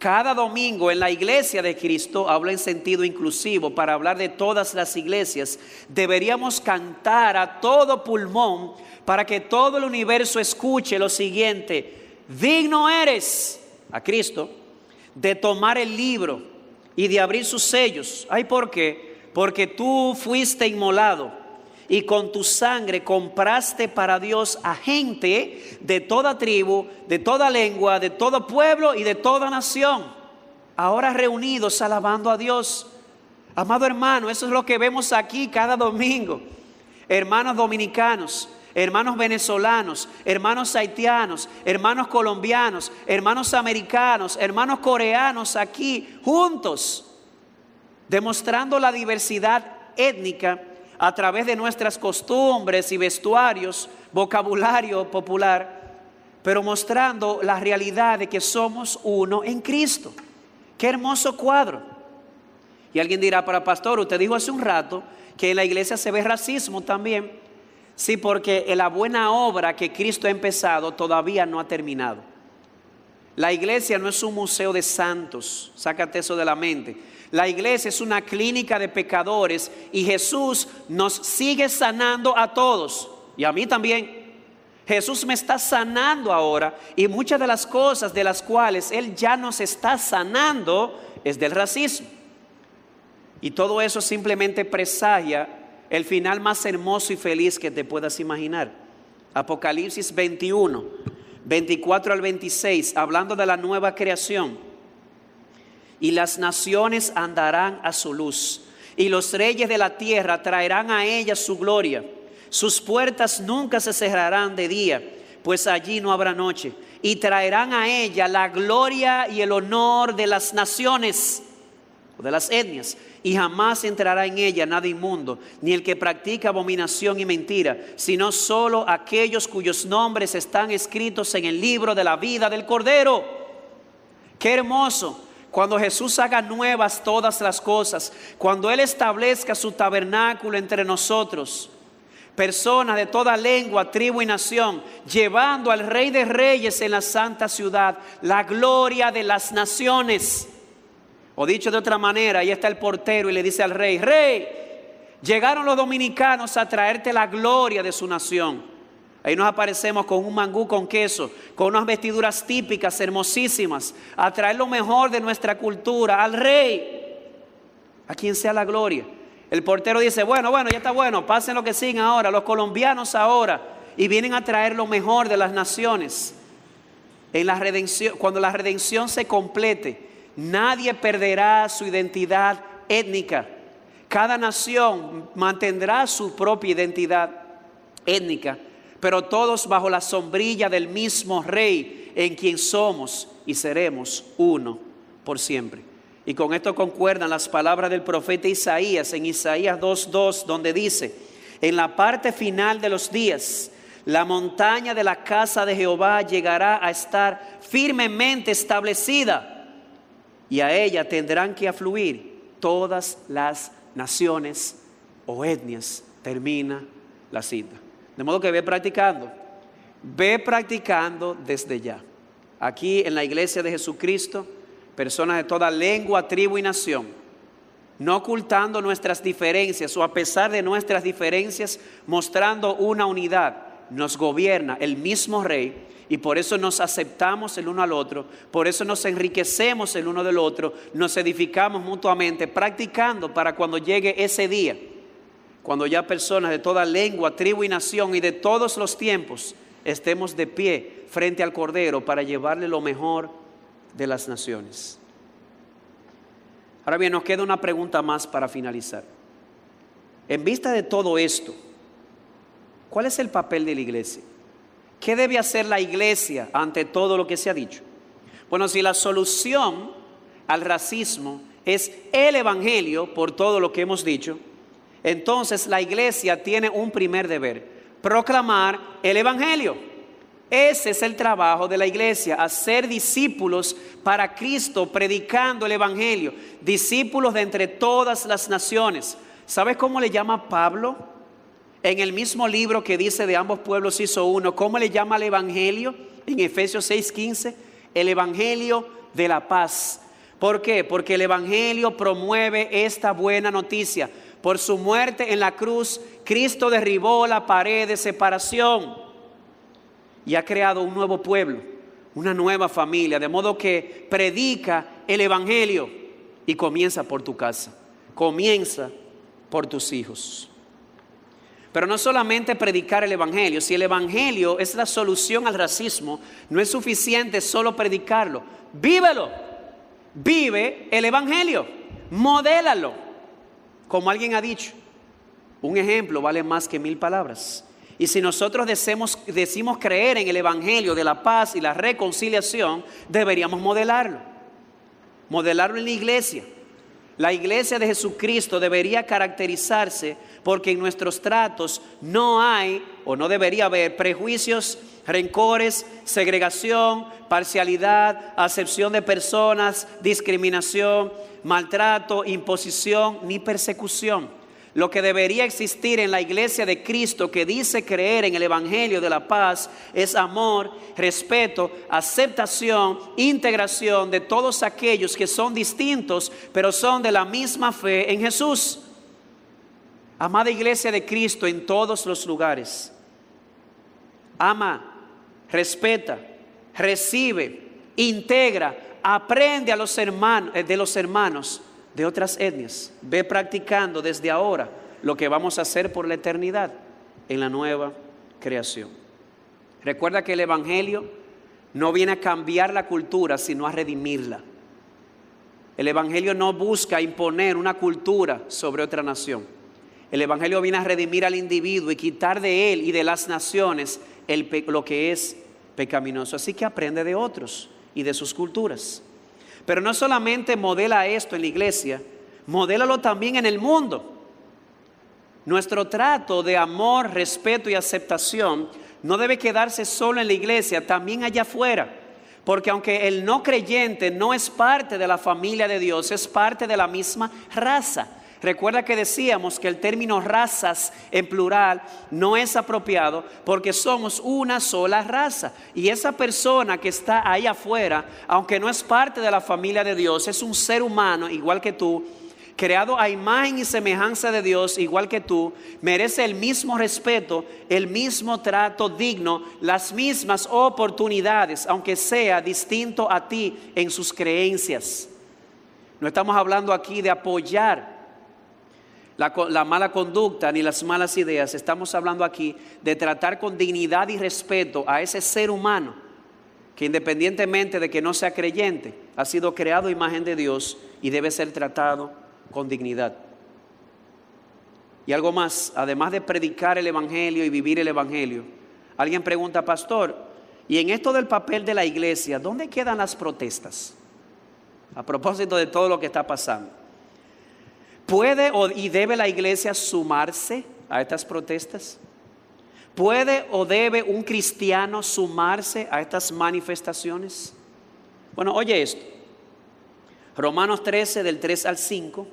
cada domingo en la iglesia de Cristo, habla en sentido inclusivo, para hablar de todas las iglesias, deberíamos cantar a todo pulmón para que todo el universo escuche lo siguiente, digno eres a Cristo de tomar el libro y de abrir sus sellos. ¿Ay por qué? Porque tú fuiste inmolado y con tu sangre compraste para Dios a gente de toda tribu, de toda lengua, de todo pueblo y de toda nación. Ahora reunidos alabando a Dios. Amado hermano, eso es lo que vemos aquí cada domingo. Hermanos dominicanos, hermanos venezolanos, hermanos haitianos, hermanos colombianos, hermanos americanos, hermanos coreanos aquí juntos, demostrando la diversidad étnica a través de nuestras costumbres y vestuarios, vocabulario popular, pero mostrando la realidad de que somos uno en Cristo. Qué hermoso cuadro. Y alguien dirá, para pastor, usted dijo hace un rato que en la iglesia se ve racismo también. Sí, porque la buena obra que Cristo ha empezado todavía no ha terminado. La iglesia no es un museo de santos, sácate eso de la mente. La iglesia es una clínica de pecadores y Jesús nos sigue sanando a todos y a mí también. Jesús me está sanando ahora y muchas de las cosas de las cuales Él ya nos está sanando es del racismo. Y todo eso simplemente presagia el final más hermoso y feliz que te puedas imaginar. Apocalipsis 21, 24 al 26, hablando de la nueva creación. Y las naciones andarán a su luz, y los reyes de la tierra traerán a ella su gloria. Sus puertas nunca se cerrarán de día, pues allí no habrá noche. Y traerán a ella la gloria y el honor de las naciones, de las etnias y jamás entrará en ella nada inmundo, ni el que practica abominación y mentira, sino solo aquellos cuyos nombres están escritos en el libro de la vida del Cordero. Qué hermoso cuando Jesús haga nuevas todas las cosas, cuando Él establezca su tabernáculo entre nosotros, personas de toda lengua, tribu y nación, llevando al Rey de Reyes en la santa ciudad, la gloria de las naciones. O dicho de otra manera, ahí está el portero y le dice al rey, rey, llegaron los dominicanos a traerte la gloria de su nación. Ahí nos aparecemos con un mangú con queso, con unas vestiduras típicas, hermosísimas, a traer lo mejor de nuestra cultura al rey, a quien sea la gloria. El portero dice, bueno, bueno, ya está bueno, pasen lo que siguen ahora, los colombianos ahora, y vienen a traer lo mejor de las naciones. En la redención, cuando la redención se complete, Nadie perderá su identidad étnica. Cada nación mantendrá su propia identidad étnica, pero todos bajo la sombrilla del mismo rey en quien somos y seremos uno por siempre. Y con esto concuerdan las palabras del profeta Isaías en Isaías 2.2, donde dice, en la parte final de los días, la montaña de la casa de Jehová llegará a estar firmemente establecida y a ella tendrán que afluir todas las naciones o etnias. Termina la cita. De modo que ve practicando, ve practicando desde ya. Aquí en la iglesia de Jesucristo, personas de toda lengua, tribu y nación, no ocultando nuestras diferencias o a pesar de nuestras diferencias, mostrando una unidad, nos gobierna el mismo rey y por eso nos aceptamos el uno al otro, por eso nos enriquecemos el uno del otro, nos edificamos mutuamente, practicando para cuando llegue ese día, cuando ya personas de toda lengua, tribu y nación y de todos los tiempos estemos de pie frente al Cordero para llevarle lo mejor de las naciones. Ahora bien, nos queda una pregunta más para finalizar. En vista de todo esto, ¿cuál es el papel de la iglesia? ¿Qué debe hacer la iglesia ante todo lo que se ha dicho? Bueno, si la solución al racismo es el Evangelio, por todo lo que hemos dicho, entonces la iglesia tiene un primer deber, proclamar el Evangelio. Ese es el trabajo de la iglesia, hacer discípulos para Cristo, predicando el Evangelio, discípulos de entre todas las naciones. ¿Sabes cómo le llama Pablo en el mismo libro que dice de ambos pueblos hizo uno, ¿cómo le llama el Evangelio? En Efesios 6:15, el Evangelio de la paz. ¿Por qué? Porque el Evangelio promueve esta buena noticia. Por su muerte en la cruz, Cristo derribó la pared de separación y ha creado un nuevo pueblo, una nueva familia, de modo que predica el Evangelio y comienza por tu casa, comienza por tus hijos. Pero no solamente predicar el Evangelio, si el Evangelio es la solución al racismo, no es suficiente solo predicarlo, vívelo, vive el Evangelio, modélalo, como alguien ha dicho, un ejemplo vale más que mil palabras. Y si nosotros decimos, decimos creer en el Evangelio de la paz y la reconciliación, deberíamos modelarlo. Modelarlo en la iglesia. La iglesia de Jesucristo debería caracterizarse porque en nuestros tratos no hay o no debería haber prejuicios, rencores, segregación, parcialidad, acepción de personas, discriminación, maltrato, imposición ni persecución. Lo que debería existir en la iglesia de Cristo que dice creer en el Evangelio de la paz es amor, respeto, aceptación, integración de todos aquellos que son distintos, pero son de la misma fe en Jesús. Amada iglesia de Cristo en todos los lugares. Ama, respeta, recibe, integra, aprende a los hermanos, eh, de los hermanos de otras etnias. Ve practicando desde ahora lo que vamos a hacer por la eternidad en la nueva creación. Recuerda que el Evangelio no viene a cambiar la cultura, sino a redimirla. El Evangelio no busca imponer una cultura sobre otra nación. El Evangelio viene a redimir al individuo y quitar de él y de las naciones lo que es pecaminoso. Así que aprende de otros y de sus culturas. Pero no solamente modela esto en la iglesia, modélalo también en el mundo. Nuestro trato de amor, respeto y aceptación no debe quedarse solo en la iglesia, también allá afuera. Porque aunque el no creyente no es parte de la familia de Dios, es parte de la misma raza. Recuerda que decíamos que el término razas en plural no es apropiado porque somos una sola raza. Y esa persona que está ahí afuera, aunque no es parte de la familia de Dios, es un ser humano igual que tú, creado a imagen y semejanza de Dios igual que tú, merece el mismo respeto, el mismo trato digno, las mismas oportunidades, aunque sea distinto a ti en sus creencias. No estamos hablando aquí de apoyar la, mala conducta ni las malas ideas. Estamos hablando aquí de tratar con dignidad y respeto a ese ser humano que independientemente de que no sea creyente, ha sido creado imagen de Dios y debe ser tratado con dignidad. Y algo más, además de predicar el Evangelio y vivir el Evangelio, alguien pregunta, pastor, y en esto del papel de la iglesia, ¿dónde quedan las protestas? A propósito de todo lo que está pasando. ¿Puede y debe la iglesia sumarse a estas protestas? ¿Puede o debe un cristiano sumarse a estas manifestaciones? Bueno, oye esto. Romanos 13 del 3 al 5,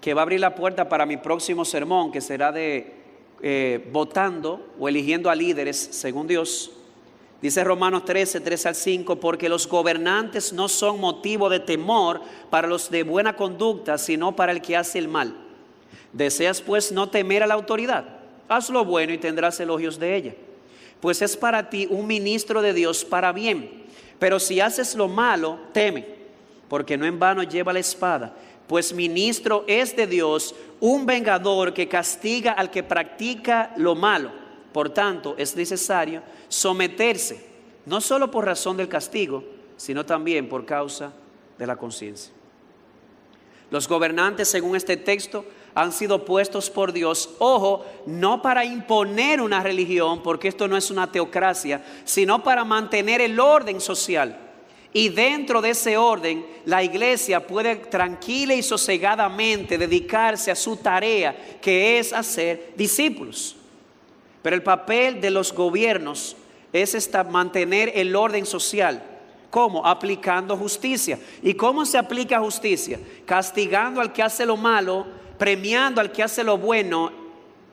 que va a abrir la puerta para mi próximo sermón, que será de eh, votando o eligiendo a líderes según Dios. Dice Romanos 13, 3 al 5, porque los gobernantes no son motivo de temor para los de buena conducta, sino para el que hace el mal. Deseas pues no temer a la autoridad. Haz lo bueno y tendrás elogios de ella. Pues es para ti un ministro de Dios para bien. Pero si haces lo malo, teme, porque no en vano lleva la espada. Pues ministro es de Dios, un vengador que castiga al que practica lo malo. Por tanto, es necesario someterse, no solo por razón del castigo, sino también por causa de la conciencia. Los gobernantes, según este texto, han sido puestos por Dios, ojo, no para imponer una religión, porque esto no es una teocracia, sino para mantener el orden social. Y dentro de ese orden, la iglesia puede tranquila y sosegadamente dedicarse a su tarea, que es hacer discípulos. Pero el papel de los gobiernos es mantener el orden social. ¿Cómo? Aplicando justicia. ¿Y cómo se aplica justicia? Castigando al que hace lo malo, premiando al que hace lo bueno,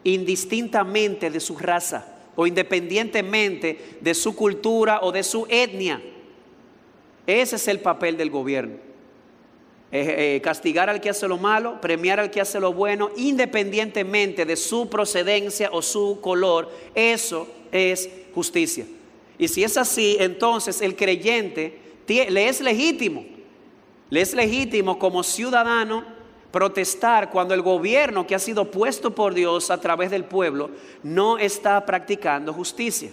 indistintamente de su raza o independientemente de su cultura o de su etnia. Ese es el papel del gobierno. Eh, eh, castigar al que hace lo malo, premiar al que hace lo bueno, independientemente de su procedencia o su color, eso es justicia. Y si es así, entonces el creyente le es legítimo, le es legítimo como ciudadano protestar cuando el gobierno que ha sido puesto por Dios a través del pueblo no está practicando justicia.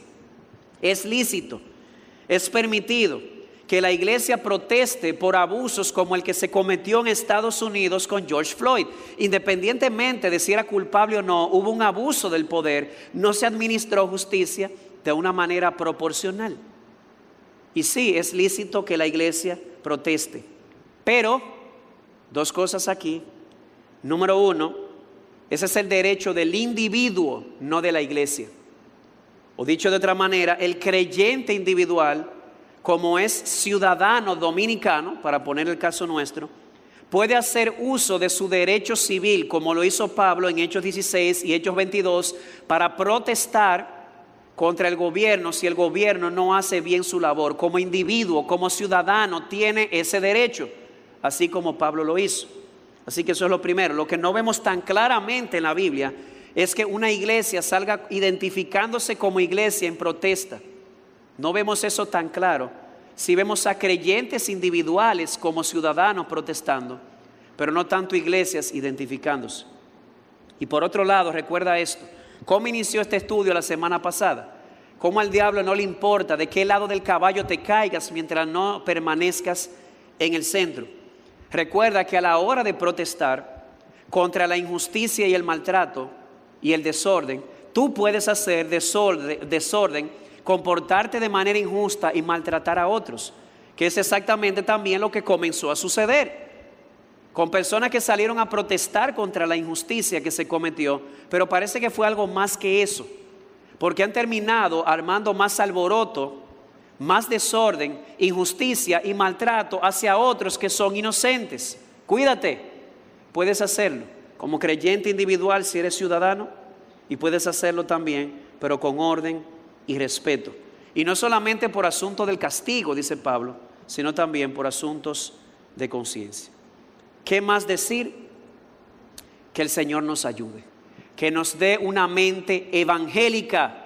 Es lícito, es permitido que la iglesia proteste por abusos como el que se cometió en Estados Unidos con George Floyd. Independientemente de si era culpable o no, hubo un abuso del poder, no se administró justicia de una manera proporcional. Y sí, es lícito que la iglesia proteste, pero dos cosas aquí. Número uno, ese es el derecho del individuo, no de la iglesia. O dicho de otra manera, el creyente individual como es ciudadano dominicano, para poner el caso nuestro, puede hacer uso de su derecho civil, como lo hizo Pablo en Hechos 16 y Hechos 22, para protestar contra el gobierno si el gobierno no hace bien su labor. Como individuo, como ciudadano, tiene ese derecho, así como Pablo lo hizo. Así que eso es lo primero. Lo que no vemos tan claramente en la Biblia es que una iglesia salga identificándose como iglesia en protesta. No vemos eso tan claro si vemos a creyentes individuales como ciudadanos protestando, pero no tanto iglesias identificándose. Y por otro lado, recuerda esto, ¿cómo inició este estudio la semana pasada? ¿Cómo al diablo no le importa de qué lado del caballo te caigas mientras no permanezcas en el centro? Recuerda que a la hora de protestar contra la injusticia y el maltrato y el desorden, tú puedes hacer desorden, desorden comportarte de manera injusta y maltratar a otros, que es exactamente también lo que comenzó a suceder con personas que salieron a protestar contra la injusticia que se cometió, pero parece que fue algo más que eso, porque han terminado armando más alboroto, más desorden, injusticia y maltrato hacia otros que son inocentes. Cuídate, puedes hacerlo como creyente individual si eres ciudadano y puedes hacerlo también, pero con orden y respeto. Y no solamente por asunto del castigo, dice Pablo, sino también por asuntos de conciencia. ¿Qué más decir? Que el Señor nos ayude, que nos dé una mente evangélica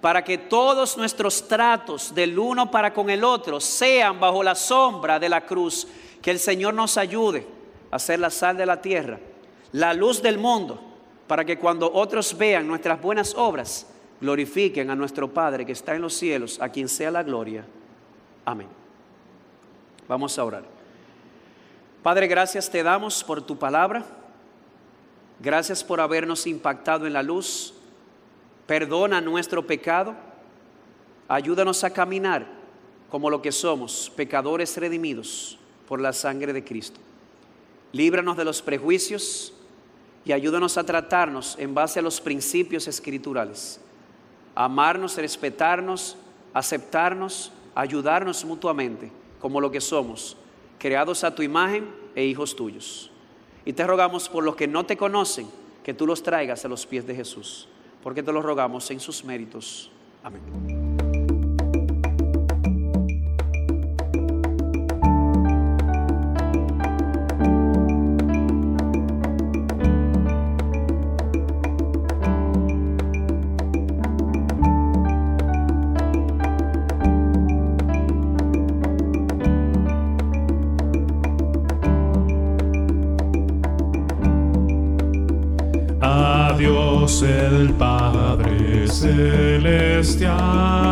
para que todos nuestros tratos del uno para con el otro sean bajo la sombra de la cruz. Que el Señor nos ayude a ser la sal de la tierra, la luz del mundo, para que cuando otros vean nuestras buenas obras, glorifiquen a nuestro Padre que está en los cielos, a quien sea la gloria. Amén. Vamos a orar. Padre, gracias te damos por tu palabra. Gracias por habernos impactado en la luz. Perdona nuestro pecado. Ayúdanos a caminar como lo que somos, pecadores redimidos por la sangre de Cristo. Líbranos de los prejuicios y ayúdanos a tratarnos en base a los principios escriturales amarnos, respetarnos, aceptarnos, ayudarnos mutuamente como lo que somos, creados a tu imagen e hijos tuyos. Y te rogamos por los que no te conocen, que tú los traigas a los pies de Jesús, porque te lo rogamos en sus méritos. Amén. Celestial.